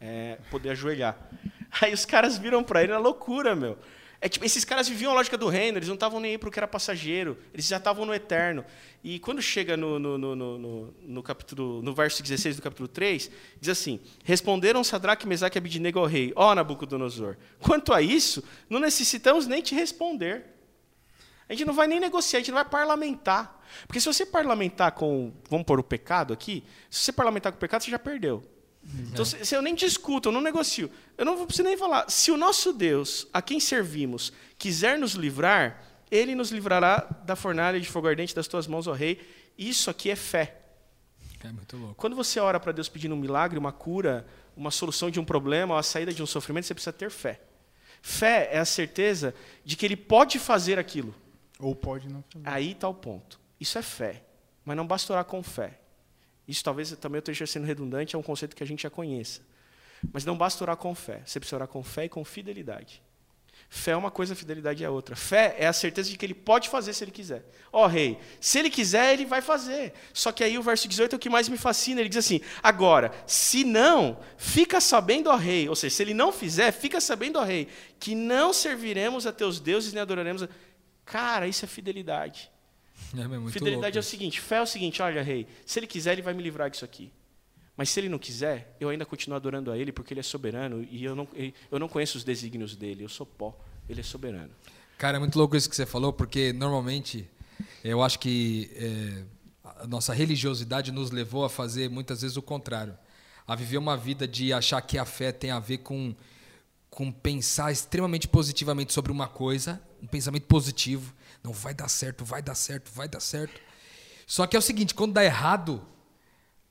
é, poder ajoelhar. Aí os caras viram para ele na loucura, meu. É, tipo, esses caras viviam a lógica do reino, eles não estavam nem aí para o que era passageiro, eles já estavam no eterno. E quando chega no, no, no, no, no, capítulo, no verso 16 do capítulo 3, diz assim: Responderam Sadraque, Mesaque e Abidnego ao rei, ó Nabucodonosor, quanto a isso, não necessitamos nem te responder. A gente não vai nem negociar, a gente não vai parlamentar. Porque se você parlamentar com, vamos pôr o pecado aqui, se você parlamentar com o pecado, você já perdeu. Então, se, se, eu nem discuto, eu não negocio, eu não vou precisar nem falar. Se o nosso Deus, a quem servimos, quiser nos livrar, ele nos livrará da fornalha de fogo ardente das tuas mãos, ó rei. Isso aqui é fé. É muito louco. Quando você ora para Deus pedindo um milagre, uma cura, uma solução de um problema, a saída de um sofrimento, você precisa ter fé. Fé é a certeza de que ele pode fazer aquilo. Ou pode não fazer. Aí está o ponto. Isso é fé. Mas não basta orar com fé. Isso talvez também eu esteja sendo redundante, é um conceito que a gente já conheça. Mas não basta orar com fé. Você precisa orar com fé e com fidelidade. Fé é uma coisa, fidelidade é outra. Fé é a certeza de que ele pode fazer se ele quiser. Ó oh, rei, se ele quiser, ele vai fazer. Só que aí o verso 18 é o que mais me fascina. Ele diz assim: agora, se não, fica sabendo, ó rei. Ou seja, se ele não fizer, fica sabendo, ó rei, que não serviremos a teus deuses nem adoraremos. A... Cara, isso é fidelidade. É, Fidelidade louco. é o seguinte: fé é o seguinte, olha, rei, se ele quiser, ele vai me livrar disso aqui. Mas se ele não quiser, eu ainda continuo adorando a ele porque ele é soberano e eu não, eu não conheço os desígnios dele, eu sou pó, ele é soberano. Cara, é muito louco isso que você falou, porque normalmente eu acho que é, a nossa religiosidade nos levou a fazer muitas vezes o contrário. A viver uma vida de achar que a fé tem a ver com, com pensar extremamente positivamente sobre uma coisa, um pensamento positivo. Não, vai dar certo, vai dar certo, vai dar certo. Só que é o seguinte, quando dá errado,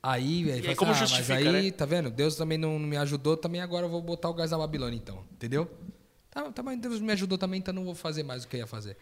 aí... aí, aí como assim, ah, justifica, mas aí, né? tá vendo? Deus também não, não, me ajudou, também agora eu vou botar o gás na Babilônia, então. Entendeu? Tá, tá, mas Deus me ajudou também, então não vou fazer mais o que eu ia fazer.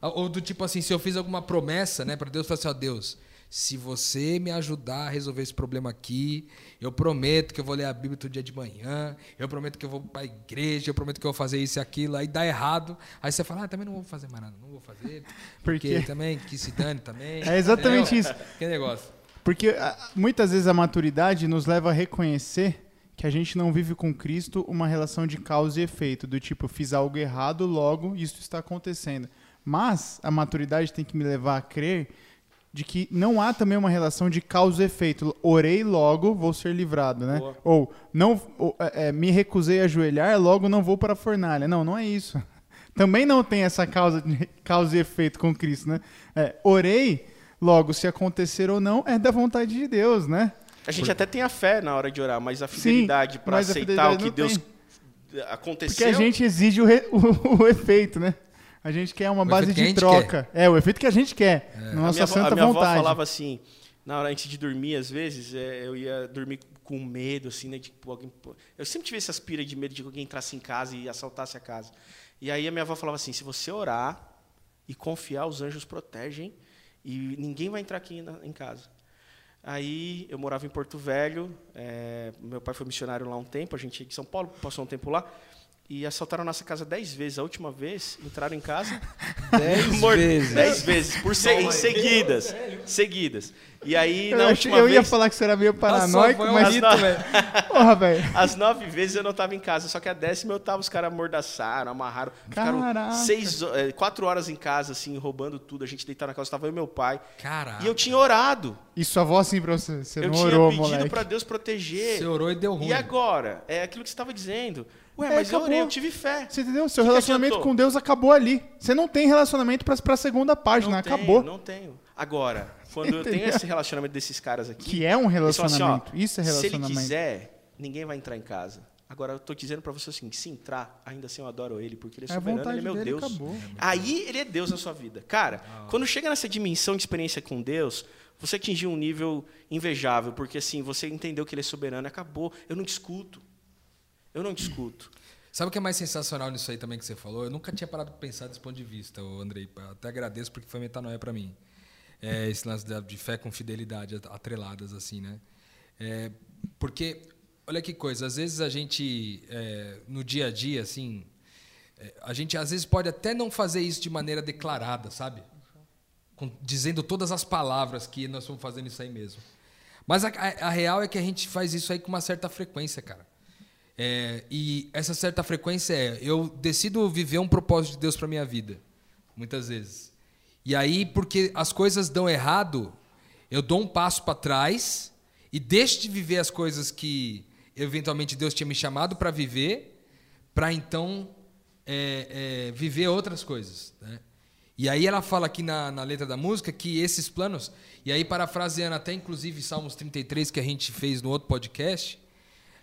Ou do tipo assim, se eu fiz alguma promessa, né, para Deus, falar assim, ó, Deus, Se você me ajudar a resolver esse problema aqui, eu prometo que eu vou ler a Bíblia todo dia de manhã, eu prometo que eu vou para a igreja, eu prometo que eu vou fazer isso e aquilo, aí dá errado, aí você fala, ah, também não vou fazer mais nada, não vou fazer, porque quê? também que se dane também. É exatamente entendeu? isso. Que negócio. Porque ah, muitas vezes a maturidade nos leva a reconhecer que a gente não vive com Cristo uma relação de causa e efeito, do tipo, fiz algo errado, logo isso está acontecendo. Mas a maturidade tem que me levar a crer de que não há também uma relação de causa e efeito. Orei, logo vou ser livrado, né? Boa. Ou não ou, é, é, me recusei a ajoelhar, logo não vou para a fornalha. Não, não é isso. Também não tem essa causa, de- causa e efeito com Cristo, né? É, orei, logo se acontecer ou não é da vontade de Deus, né? A gente até tem a fé na hora de orar, mas a fidelidade para aceitar o fidelidade que não Deus tem. aconteceu. Porque a gente exige o, re- o- o efeito, né? A gente quer uma O base a de troca. É, o efeito que a gente quer. a Nossa minha, avó- santa a minha avó vontade. falava assim, na hora antes de dormir, às vezes, é, eu ia dormir com medo, assim, né? Alguém, eu sempre tive essas piras de medo de que alguém entrasse em casa e assaltasse a casa. E aí a minha avó falava assim: se você orar e confiar, os anjos protegem e ninguém vai entrar aqui na- em casa. Aí eu morava em Porto Velho, é, meu pai foi missionário lá um tempo, a gente é de São Paulo, passou um tempo lá. E assaltaram a nossa casa dez vezes. A última vez, entraram em casa Dez Mor- vezes. Dez vezes, por se- em seguidas. Seguidas. E aí, Eu, na última eu ia vez, falar que você era meio paranoico, mas. velho. Porra, velho. as nove vezes eu não estava em casa. Só que a décima eu tava, os caras amordaçaram, amarraram. Ficaram Caraca. seis, ho- eh, quatro horas em casa, assim, roubando tudo. A gente deitado na casa, estava eu e meu pai. Caraca. E eu tinha orado. E sua avó assim pra você. Você eu não tinha orou, pedido moleque. para Deus proteger. Você orou e deu ruim. E agora? É aquilo que você estava dizendo. Ué, É, mas eu acabou. orei, eu tive fé. Você entendeu? Seu Que que relacionamento adiantou? com Deus acabou ali. Você não tem relacionamento pra, pra segunda página. Não tenho, acabou. não tenho. Agora, quando eu tenho esse relacionamento desses caras aqui, Que é um falam assim, ó, relacionamento. Isso é Se ele relacionamento. quiser, ninguém vai entrar em casa. Agora, eu tô dizendo pra você assim, que se entrar, ainda assim eu adoro ele, porque ele é É a soberano, ele é meu dele, Deus. acabou. Aí ele é Deus na sua vida. Cara, quando chega nessa dimensão de experiência com Deus, você atingiu um nível invejável, porque assim, você entendeu que ele é soberano, acabou. Eu não discuto. Eu não discuto. Sabe o que é mais sensacional nisso aí também que você falou? Eu nunca tinha parado para pensar desse ponto de vista, Andrei. Até agradeço porque foi metanoia para mim. É, esse lance de fé com fidelidade atreladas, assim, né? É, porque, olha que coisa, às vezes a gente, é, no dia a dia, assim, é, a gente às vezes pode até não fazer isso de maneira declarada, sabe? Com- dizendo todas as palavras que nós estamos fazendo isso aí mesmo. Mas a, a- a real é que a gente faz isso aí com uma certa frequência, cara. É, e essa certa frequência é: eu decido viver um propósito de Deus para minha vida, muitas vezes. E aí, porque as coisas dão errado, eu dou um passo para trás e deixo de viver as coisas que eventualmente Deus tinha me chamado para viver, para então é, é, viver outras coisas. Né? E aí ela fala aqui na, na letra da música que esses planos, e aí parafraseando até inclusive Salmos 33 que a gente fez no outro podcast,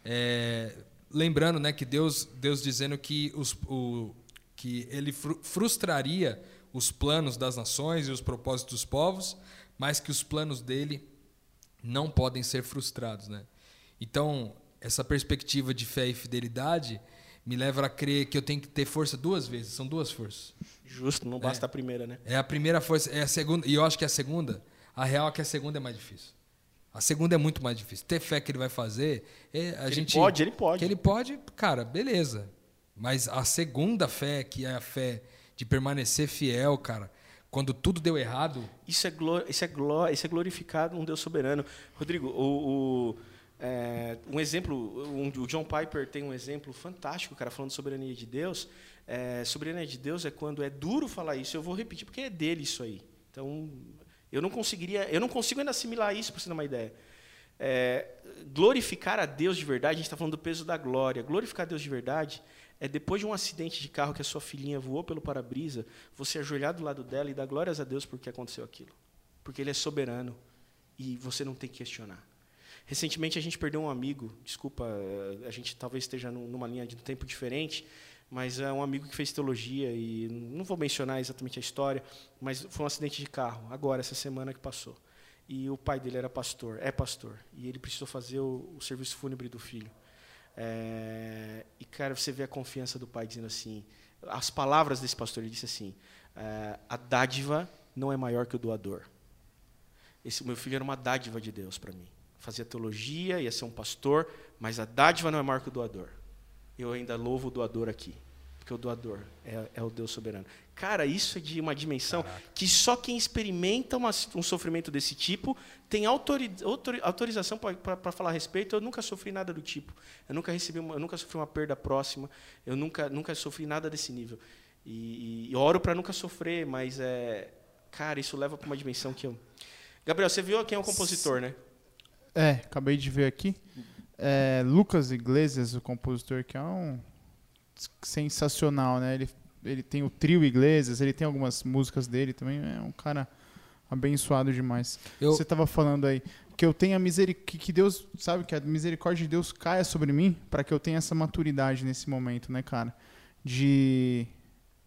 é, lembrando né, que Deus, Deus dizendo que, os, o, que ele fru- frustraria os planos das nações e os propósitos dos povos, mas que os planos dele não podem ser frustrados. Né? Então, essa perspectiva de fé e fidelidade me leva a crer que eu tenho que ter força duas vezes, são duas forças. Justo, não basta a primeira, né? É a primeira força, é a segunda, e eu acho que a segunda, a real é que a segunda é mais difícil. A segunda é muito mais difícil. Ter fé que ele vai fazer, é, a ele gente pode, ele pode. Que ele pode, cara, beleza. Mas a segunda fé, que é a fé de permanecer fiel, cara, quando tudo deu errado, Isso é, gló- isso, é gló- isso é glorificado um Deus soberano. Rodrigo, o, o, é, um exemplo, um- o John Piper tem um exemplo fantástico, cara, falando de soberania de Deus. É, soberania de Deus é quando é duro falar isso. Eu vou repetir porque é dele isso aí. Então, eu não conseguiria, eu não consigo ainda assimilar isso para você ter uma ideia. É, glorificar a Deus de verdade, a gente está falando do peso da glória. Glorificar a Deus de verdade é depois de um acidente de carro que a sua filhinha voou pelo para-brisa, você ajoelhar do lado dela e dar glórias a Deus porque aconteceu aquilo. Porque Ele é soberano e você não tem que questionar. Recentemente a gente perdeu um amigo, desculpa, eh, a gente talvez esteja num- numa linha de tempo diferente, mas é um amigo que fez teologia e não vou mencionar exatamente a história, mas foi um acidente de carro, agora, essa semana que passou. E o pai dele era pastor, é pastor, e ele precisou fazer o, o serviço fúnebre do filho. É, e, cara, você vê a confiança do pai dizendo assim, as palavras desse pastor, ele disse assim, é, a dádiva não é maior que o doador. esse meu filho era uma dádiva de Deus para mim. Fazia teologia, ia ser um pastor, mas a dádiva não é maior que o doador. Eu ainda louvo o doador aqui, porque o doador é, é o Deus soberano. Cara, isso é de uma dimensão que só quem experimenta uma- um sofrimento desse tipo tem autori- autori- autorização para falar a respeito. Eu nunca sofri nada do tipo. Eu nunca recebi, uma, eu nunca sofri uma perda próxima. Eu nunca, nunca sofri nada desse nível. E, e oro para nunca sofrer, mas é, cara, isso leva para uma dimensão que eu. Gabriel, você viu quem é o compositor, né? É, acabei de ver aqui. É, Lucas Iglesias, o compositor, que é um sensacional, né? Ele, ele tem o trio Iglesias, ele tem algumas músicas dele também. É um cara abençoado demais. Eu- Você estava falando aí que eu tenha misericórdia, que, que Deus, sabe, que a misericórdia de Deus caia sobre mim para que eu tenha essa maturidade nesse momento, né, cara? De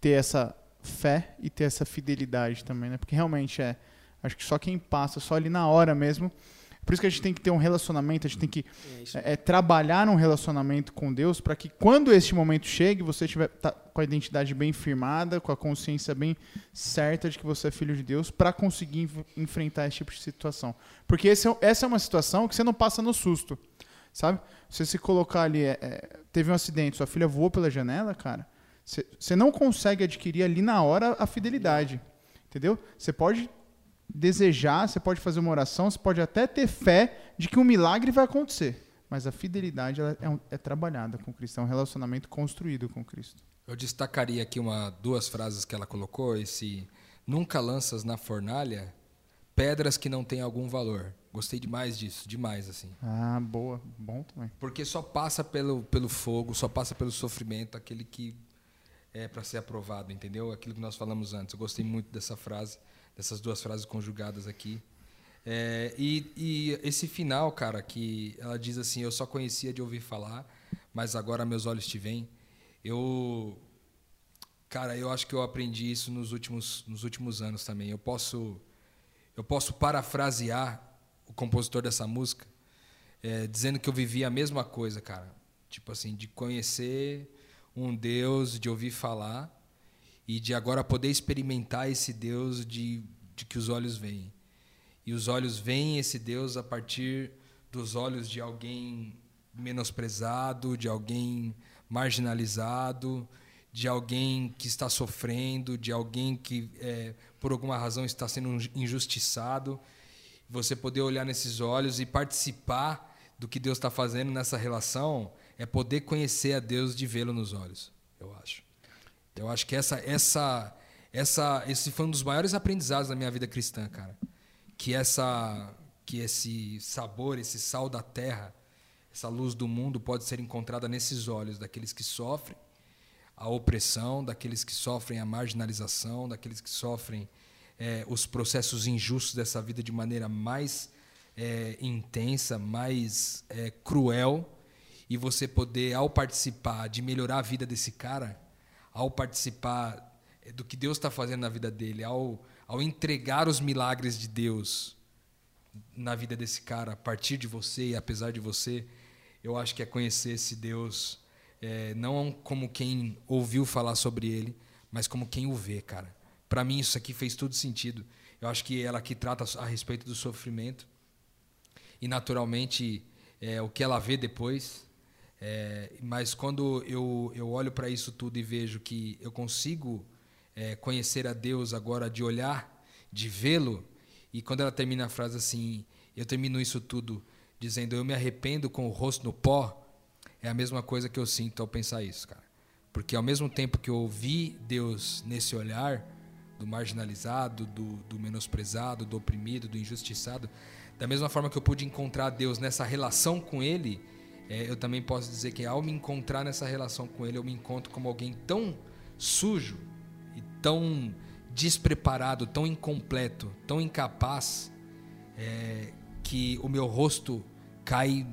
ter essa fé e ter essa fidelidade também, né? Porque realmente é, acho que só quem passa, só ali na hora mesmo. Por isso que a gente tem que ter um relacionamento, a gente tem que É é, é trabalhar num relacionamento com Deus para que quando este momento chegue, você tiver tá com a identidade bem firmada, com a consciência bem certa de que você é filho de Deus, para conseguir enf- enfrentar esse tipo de situação. Porque esse é- essa é uma situação que você não passa no susto, sabe? Você se colocar ali, é, é, teve um acidente, sua filha voou pela janela, cara, você não consegue adquirir ali na hora a fidelidade, entendeu? Você pode desejar, você pode fazer uma oração, você pode até ter fé de que um milagre vai acontecer. Mas a fidelidade ela é, um- é trabalhada com Cristo, é um relacionamento construído com Cristo. Eu destacaria aqui uma, duas frases que ela colocou. Esse nunca lanças na fornalha pedras que não têm algum valor. Gostei demais disso, demais assim. Ah, boa, bom também. Porque só passa pelo, pelo fogo, só passa pelo sofrimento aquele que é para ser aprovado, entendeu? Aquilo que nós falamos antes. Eu gostei muito dessa frase, dessas duas frases conjugadas aqui. É, e, e esse final, cara, que ela diz assim: Eu só conhecia de ouvir falar, mas agora meus olhos te veem. Eu, cara, eu acho que eu aprendi isso nos últimos, nos últimos anos também. Eu posso, eu posso parafrasear o compositor dessa música é, dizendo que eu vivi a mesma coisa, cara. Tipo assim, de conhecer um Deus, de ouvir falar e de agora poder experimentar esse Deus de, de que os olhos veem. E os olhos veem esse Deus a partir dos olhos de alguém menosprezado, de alguém marginalizado, de alguém que está sofrendo, de alguém que é, por alguma razão está sendo injustiçado. Você poder olhar nesses olhos e participar do que Deus está fazendo nessa relação é poder conhecer a Deus de vê-lo nos olhos, eu acho. Eu acho que essa, essa, essa, esse foi um dos maiores aprendizados da minha vida cristã, cara. Que essa, que esse sabor, esse sal da terra, essa luz do mundo pode ser encontrada nesses olhos daqueles que sofrem a opressão, daqueles que sofrem a marginalização, daqueles que sofrem é, os processos injustos dessa vida de maneira mais é, intensa, mais é, cruel, e você poder, ao participar de melhorar a vida desse cara, ao participar do que Deus está fazendo na vida dele, ao, ao entregar os milagres de Deus na vida desse cara, a partir de você e apesar de você, eu acho que é conhecer esse Deus, é, não como quem ouviu falar sobre ele, mas como quem o vê, cara. Para mim, isso aqui fez todo sentido. Eu acho que ela aqui trata a respeito do sofrimento e, naturalmente, é, o que ela vê depois. É, mas quando eu, eu olho para isso tudo e vejo que eu consigo é, conhecer a Deus agora de olhar, de vê-lo, e quando ela termina a frase assim, eu termino isso tudo dizendo eu me arrependo com o rosto no pó, é a mesma coisa que eu sinto ao pensar isso, cara. Porque ao mesmo tempo que eu vi Deus nesse olhar do marginalizado, do, do menosprezado, do oprimido, do injustiçado, da mesma forma que eu pude encontrar Deus nessa relação com Ele, é, eu também posso dizer que ao me encontrar nessa relação com Ele, eu me encontro como alguém tão sujo e tão despreparado, tão incompleto, tão incapaz, é, que o meu rosto cai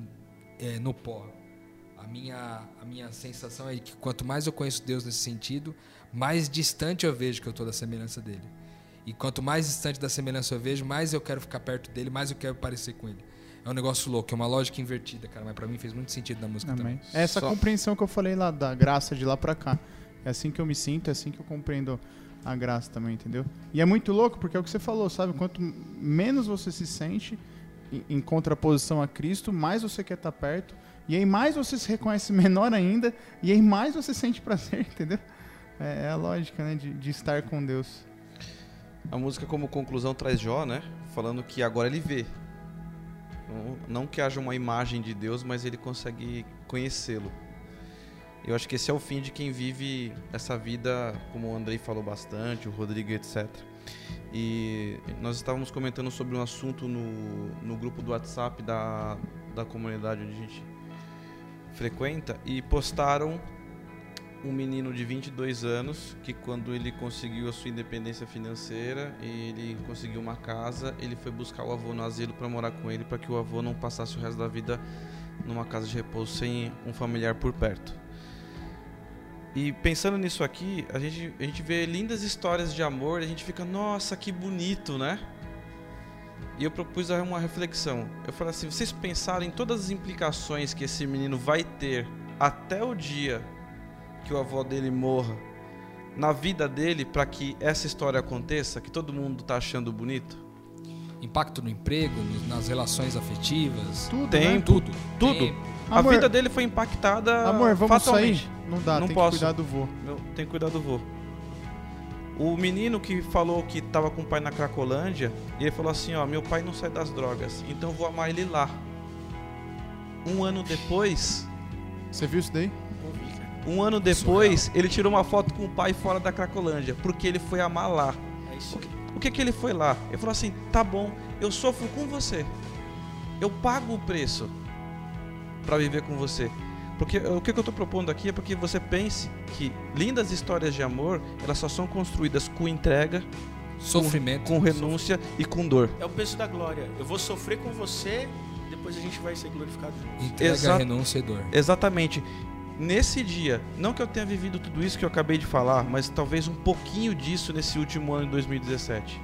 é, no pó. A minha, a minha sensação é que quanto mais eu conheço Deus nesse sentido, mais distante eu vejo que eu estou da semelhança dele. E quanto mais distante da semelhança eu vejo, mais eu quero ficar perto dele, mais eu quero parecer com ele. É um negócio louco, é uma lógica invertida, cara, mas para mim fez muito sentido na música Amém. também. É essa Só- compreensão que eu falei lá da graça de lá para cá. É assim que eu me sinto, é assim que eu compreendo a graça também, entendeu? E é muito louco porque é o que você falou, sabe? Quanto menos você se sente em, em contraposição a Cristo, mais você quer estar perto. E aí mais você se reconhece menor ainda, e aí mais você sente prazer, entendeu? É, é a lógica, né, de, de estar com Deus. A música, como conclusão, traz Jó, né? Falando que agora ele vê. Não, que haja uma imagem de Deus, mas ele consegue conhecê-lo. Eu acho que esse é o fim de quem vive essa vida, como o Andrei falou bastante, o Rodrigo, etc. E nós estávamos comentando sobre um assunto no, no grupo do WhatsApp da, da comunidade onde a gente frequenta e postaram um menino de 22 anos que quando ele conseguiu a sua independência financeira ele conseguiu uma casa, ele foi buscar o avô no asilo para morar com ele para que o avô não passasse o resto da vida numa casa de repouso sem um familiar por perto. E pensando nisso aqui, a gente, a gente vê lindas histórias de amor, a gente fica, nossa, que bonito, né? E eu propus uma reflexão. Eu falei assim: vocês pensaram em todas as implicações que esse menino vai ter até o dia que o avô dele morra na vida dele para que essa história aconteça, que todo mundo tá achando bonito? Impacto no emprego, no- nas relações afetivas. Tudo, Tempo, né? Tudo. Tudo. Tempo. A Amor- vida dele foi impactada Amor, vamos fatalmente. sair? Não dá, Não tem posso. que cuidar do vô. Meu, tem que cuidar do vô. O menino que falou que tava com o pai na Cracolândia, ele falou assim, ó, meu pai não sai das drogas, então eu vou amar ele lá. Um ano depois, Você viu isso daí? Um ano depois, ele tirou uma foto com o pai fora da Cracolândia, porque ele foi amar lá. É isso. O que que ele foi lá? Ele falou assim, tá bom, eu sofro com você. Eu pago o preço para viver com você. Porque o que que eu tô propondo aqui é porque você pense que lindas histórias de amor, elas só são construídas com entrega, Sofrimento. com renúncia e com dor. É o peso da glória. Eu vou sofrer com você, depois a gente vai ser glorificado juntos. Entrega, Exato. renúncia e dor. Exatamente. Nesse dia, não que eu tenha vivido tudo isso que eu acabei de falar, mas talvez um pouquinho disso nesse último ano de 2017.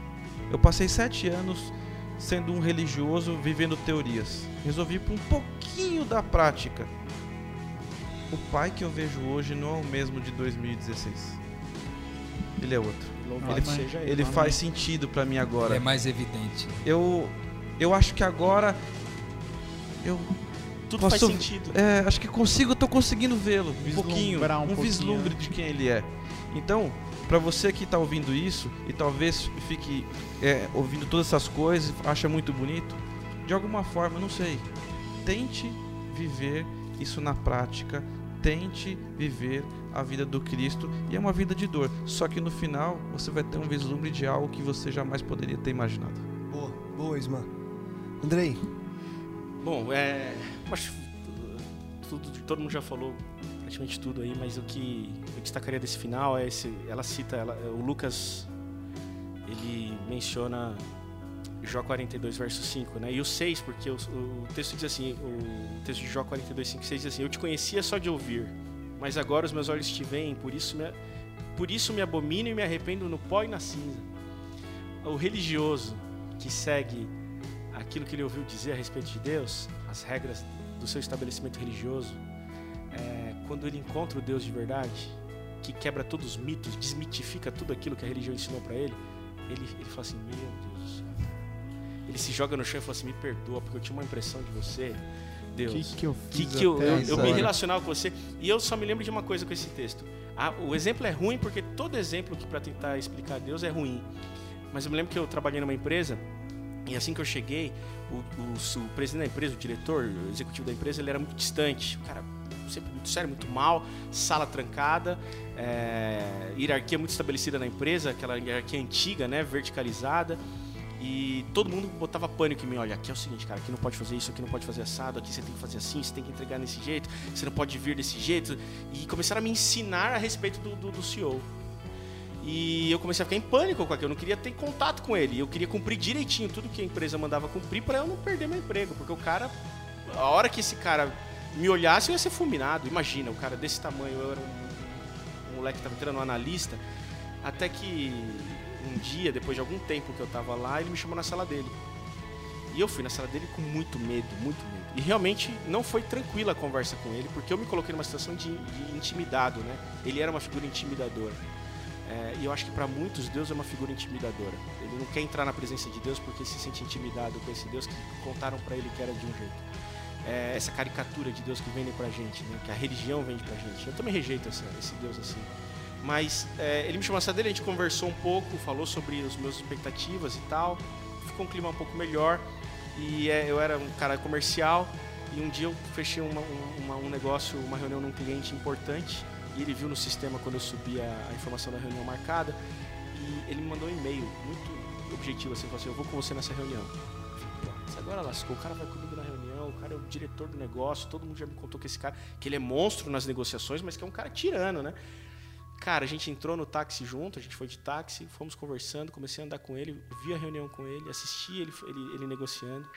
Eu passei sete anos sendo um religioso, vivendo teorias. Resolvi ir para um pouquinho da prática. O pai que eu vejo hoje não é o mesmo de 2016. Ele é outro. Louvado Ele, seja ele. ele faz sentido para mim agora. É mais evidente. Eu, eu acho que agora eu Tudo Posso- faz sentido. é, acho que consigo, tô conseguindo vê-lo um pouquinho, um um, pouquinho, vislumbre né? de quem ele é. Então, para você que tá ouvindo isso e talvez fique é, ouvindo todas essas coisas, acha muito bonito, de alguma forma, não sei, tente viver isso na prática, tente viver a vida do Cristo e é uma vida de dor. Só que no final você vai ter um vislumbre de algo que você jamais poderia ter imaginado. Boa, boa, Isma. Andrei, Bom, é. Acho tudo, todo mundo já falou praticamente tudo aí, mas o que eu destacaria desse final é esse. Ela cita, ela, o Lucas, ele menciona Jó 42, verso 5, né? E o 6, porque o, o texto diz assim: o texto de Jó 42, 5, 6 diz assim: Eu te conhecia só de ouvir, mas agora os meus olhos te veem, por isso me, por isso me abomino e me arrependo no pó e na cinza. O religioso que segue aquilo que ele ouviu dizer a respeito de Deus, as regras do seu estabelecimento religioso, é, quando ele encontra o Deus de verdade, que quebra todos os mitos, desmitifica tudo aquilo que a religião ensinou para ele, ele, ele fala assim: Meu Deus do céu. Ele se joga no chão e fala assim: Me perdoa, porque eu tinha uma impressão de você, Deus. que, que eu Que, fiz que eu, até eu, eu me relacionava com você e eu só me lembro de uma coisa com esse texto. Ah, o exemplo é ruim porque todo exemplo que para tentar explicar Deus é ruim. Mas eu me lembro que eu trabalhei numa empresa e assim que eu cheguei, o, o- o presidente da empresa, o diretor, o executivo da empresa, ele era muito distante. O cara sempre muito sério, muito mal, sala trancada, é, hierarquia muito estabelecida na empresa, aquela hierarquia antiga, né, verticalizada. E todo mundo botava pânico em mim. Olha, aqui é o seguinte, cara, aqui não pode fazer isso, aqui não pode fazer assado, aqui você tem que fazer assim, você tem que entregar desse jeito, você não pode vir desse jeito. E começaram a me ensinar a respeito do, do, do CEO. E eu comecei a ficar em pânico com aquilo, eu não queria ter contato com ele. Eu queria cumprir direitinho tudo que a empresa mandava cumprir para eu não perder meu emprego. Porque o cara, a hora que esse cara me olhasse, eu ia ser fulminado. Imagina, o cara desse tamanho, eu era um, um moleque que tava entrando no analista. Até que um dia, depois de algum tempo que eu tava lá, ele me chamou na sala dele. E eu fui na sala dele com muito medo, muito medo. E realmente não foi tranquila a conversa com ele, porque eu me coloquei numa situação de, de intimidado, né? Ele era uma figura intimidadora. É, e eu acho que para muitos Deus é uma figura intimidadora. Ele não quer entrar na presença de Deus porque se sente intimidado com esse Deus que contaram para ele que era de um jeito. É, essa caricatura de Deus que vende pra gente, né? que a religião vende pra gente. Eu também rejeito essa, esse Deus assim. Mas é, ele me chamou essa dele, a gente conversou um pouco, falou sobre as minhas expectativas e tal. Ficou um clima um pouco melhor. E é, eu era um cara comercial. E um dia eu fechei uma, uma, um negócio, uma reunião num cliente importante. Ele viu no sistema quando eu subi a, a informação da reunião marcada. E ele me mandou um e-mail muito objetivo assim: falou assim, Eu vou com você nessa reunião. Eu falei, agora lascou, o cara vai comigo na reunião, o cara é o diretor do negócio. Todo mundo já me contou que esse cara, que ele é monstro nas negociações, mas que é um cara tirano, né? Cara, a gente entrou no táxi junto, a gente foi de táxi, fomos conversando, comecei a andar com ele, vi a reunião com ele, assisti ele, ele, ele negociando.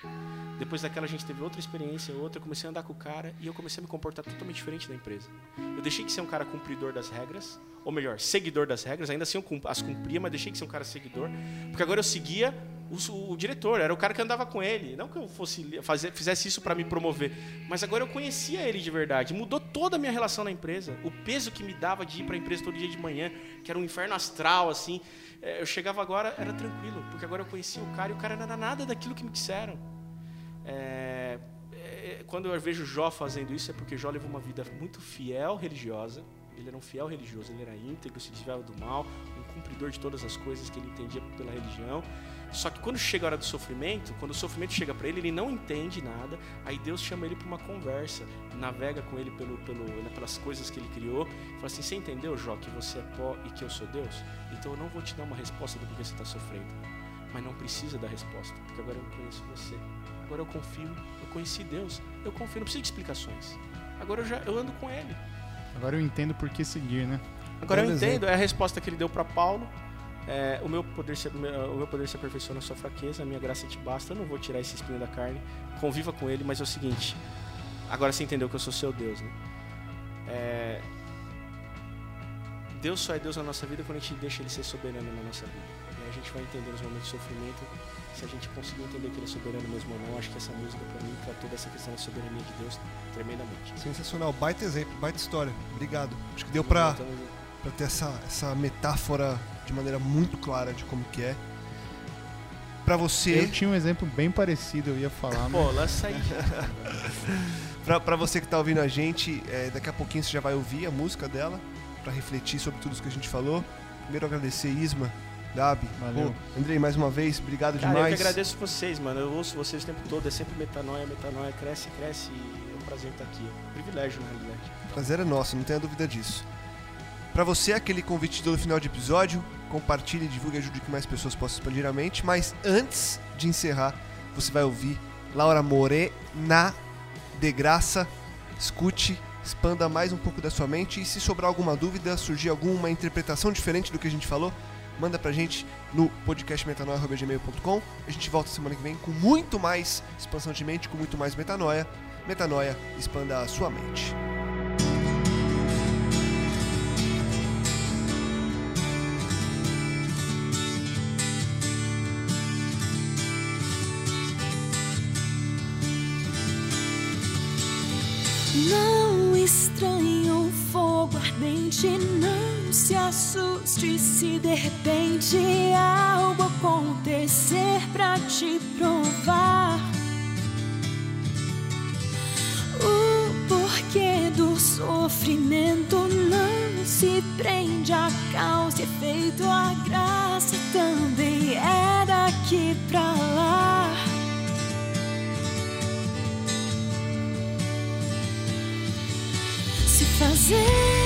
Depois daquela a gente teve outra experiência, outra, comecei a andar com o cara e eu comecei a me comportar totalmente diferente da empresa. Eu deixei de ser um cara cumpridor das regras, ou melhor, seguidor das regras, ainda assim eu as cumpria, mas deixei de ser um cara seguidor, porque agora eu seguia o, o, diretor, era o cara que andava com ele. Não que eu fosse fazer, fizesse isso para me promover, mas agora eu conhecia ele de verdade. Mudou toda a minha relação na empresa. O peso que me dava de ir para a empresa todo dia de manhã, que era um inferno astral, assim. É, eu chegava agora, era tranquilo, porque agora eu conhecia o cara e o cara não era nada daquilo que me disseram. É, é, quando eu vejo Jó fazendo isso, é porque Jó levou uma vida muito fiel religiosa. Ele era um fiel religioso, ele era íntegro, se desviava do mal, um cumpridor de todas as coisas que ele entendia pela religião. Só que quando chega a hora do sofrimento, quando o sofrimento chega para ele, ele não entende nada. Aí Deus chama ele para uma conversa, navega com ele pelo, pelo, né, pelas coisas que ele criou. Fala assim: Você entendeu, Jó, que você é pó e que eu sou Deus? Então eu não vou te dar uma resposta do porquê você está sofrendo. Mas não precisa da resposta, porque agora eu conheço você. Agora eu confio, eu conheci Deus. Eu confio, não preciso de explicações. Agora eu já eu ando com ele. Agora eu entendo por que seguir, né? Agora eu entendo, é a resposta que ele deu para Paulo. É, o, meu poder se, o meu poder se aperfeiçoa na sua fraqueza, a minha graça te basta. Eu não vou tirar esse espinho da carne. Conviva com ele, mas é o seguinte. Agora você entendeu que eu sou seu Deus, né? É, Deus só é Deus na nossa vida quando a gente deixa ele ser soberano na nossa vida. E a gente vai entender nos momentos de sofrimento se a gente conseguir entender que ele é soberano mesmo ou não. Acho que essa música, para mim, tratou dessa questão da soberania de Deus tremendamente. Sensacional, baita exemplo, baita história. Obrigado. Acho que deu para ter essa, essa metáfora de maneira muito clara de como que é. Pra você. Eu tinha um exemplo bem parecido, eu ia falar. Pô, mas... lança aí. pra, pra você que tá ouvindo a gente, é, daqui a pouquinho você já vai ouvir a música dela, para refletir sobre tudo isso que a gente falou. Primeiro agradecer Isma, Gabi. Valeu. Pô, Andrei, mais uma vez, obrigado Cara, demais. Eu que agradeço vocês, mano. Eu ouço vocês o tempo todo, é sempre metanoia, metanoia, cresce, cresce. E é um prazer estar aqui. É um privilégio, na realidade. Prazer é nosso, não tenha dúvida disso. Para você, aquele convite do final de episódio, compartilhe, divulgue, ajude que mais pessoas possam expandir a mente. Mas antes de encerrar, você vai ouvir Laura Morena de Graça. Escute, expanda mais um pouco da sua mente e se sobrar alguma dúvida, surgir alguma interpretação diferente do que a gente falou, manda pra gente no podcastmetanoia.gmail.com. A gente volta semana que vem com muito mais expansão de mente, com muito mais metanoia. Metanoia, expanda a sua mente. Ardente, não se assuste se de repente algo acontecer pra te provar. O porquê do sofrimento não se prende a causa efeito, a graça também é daqui pra lá. se fazendo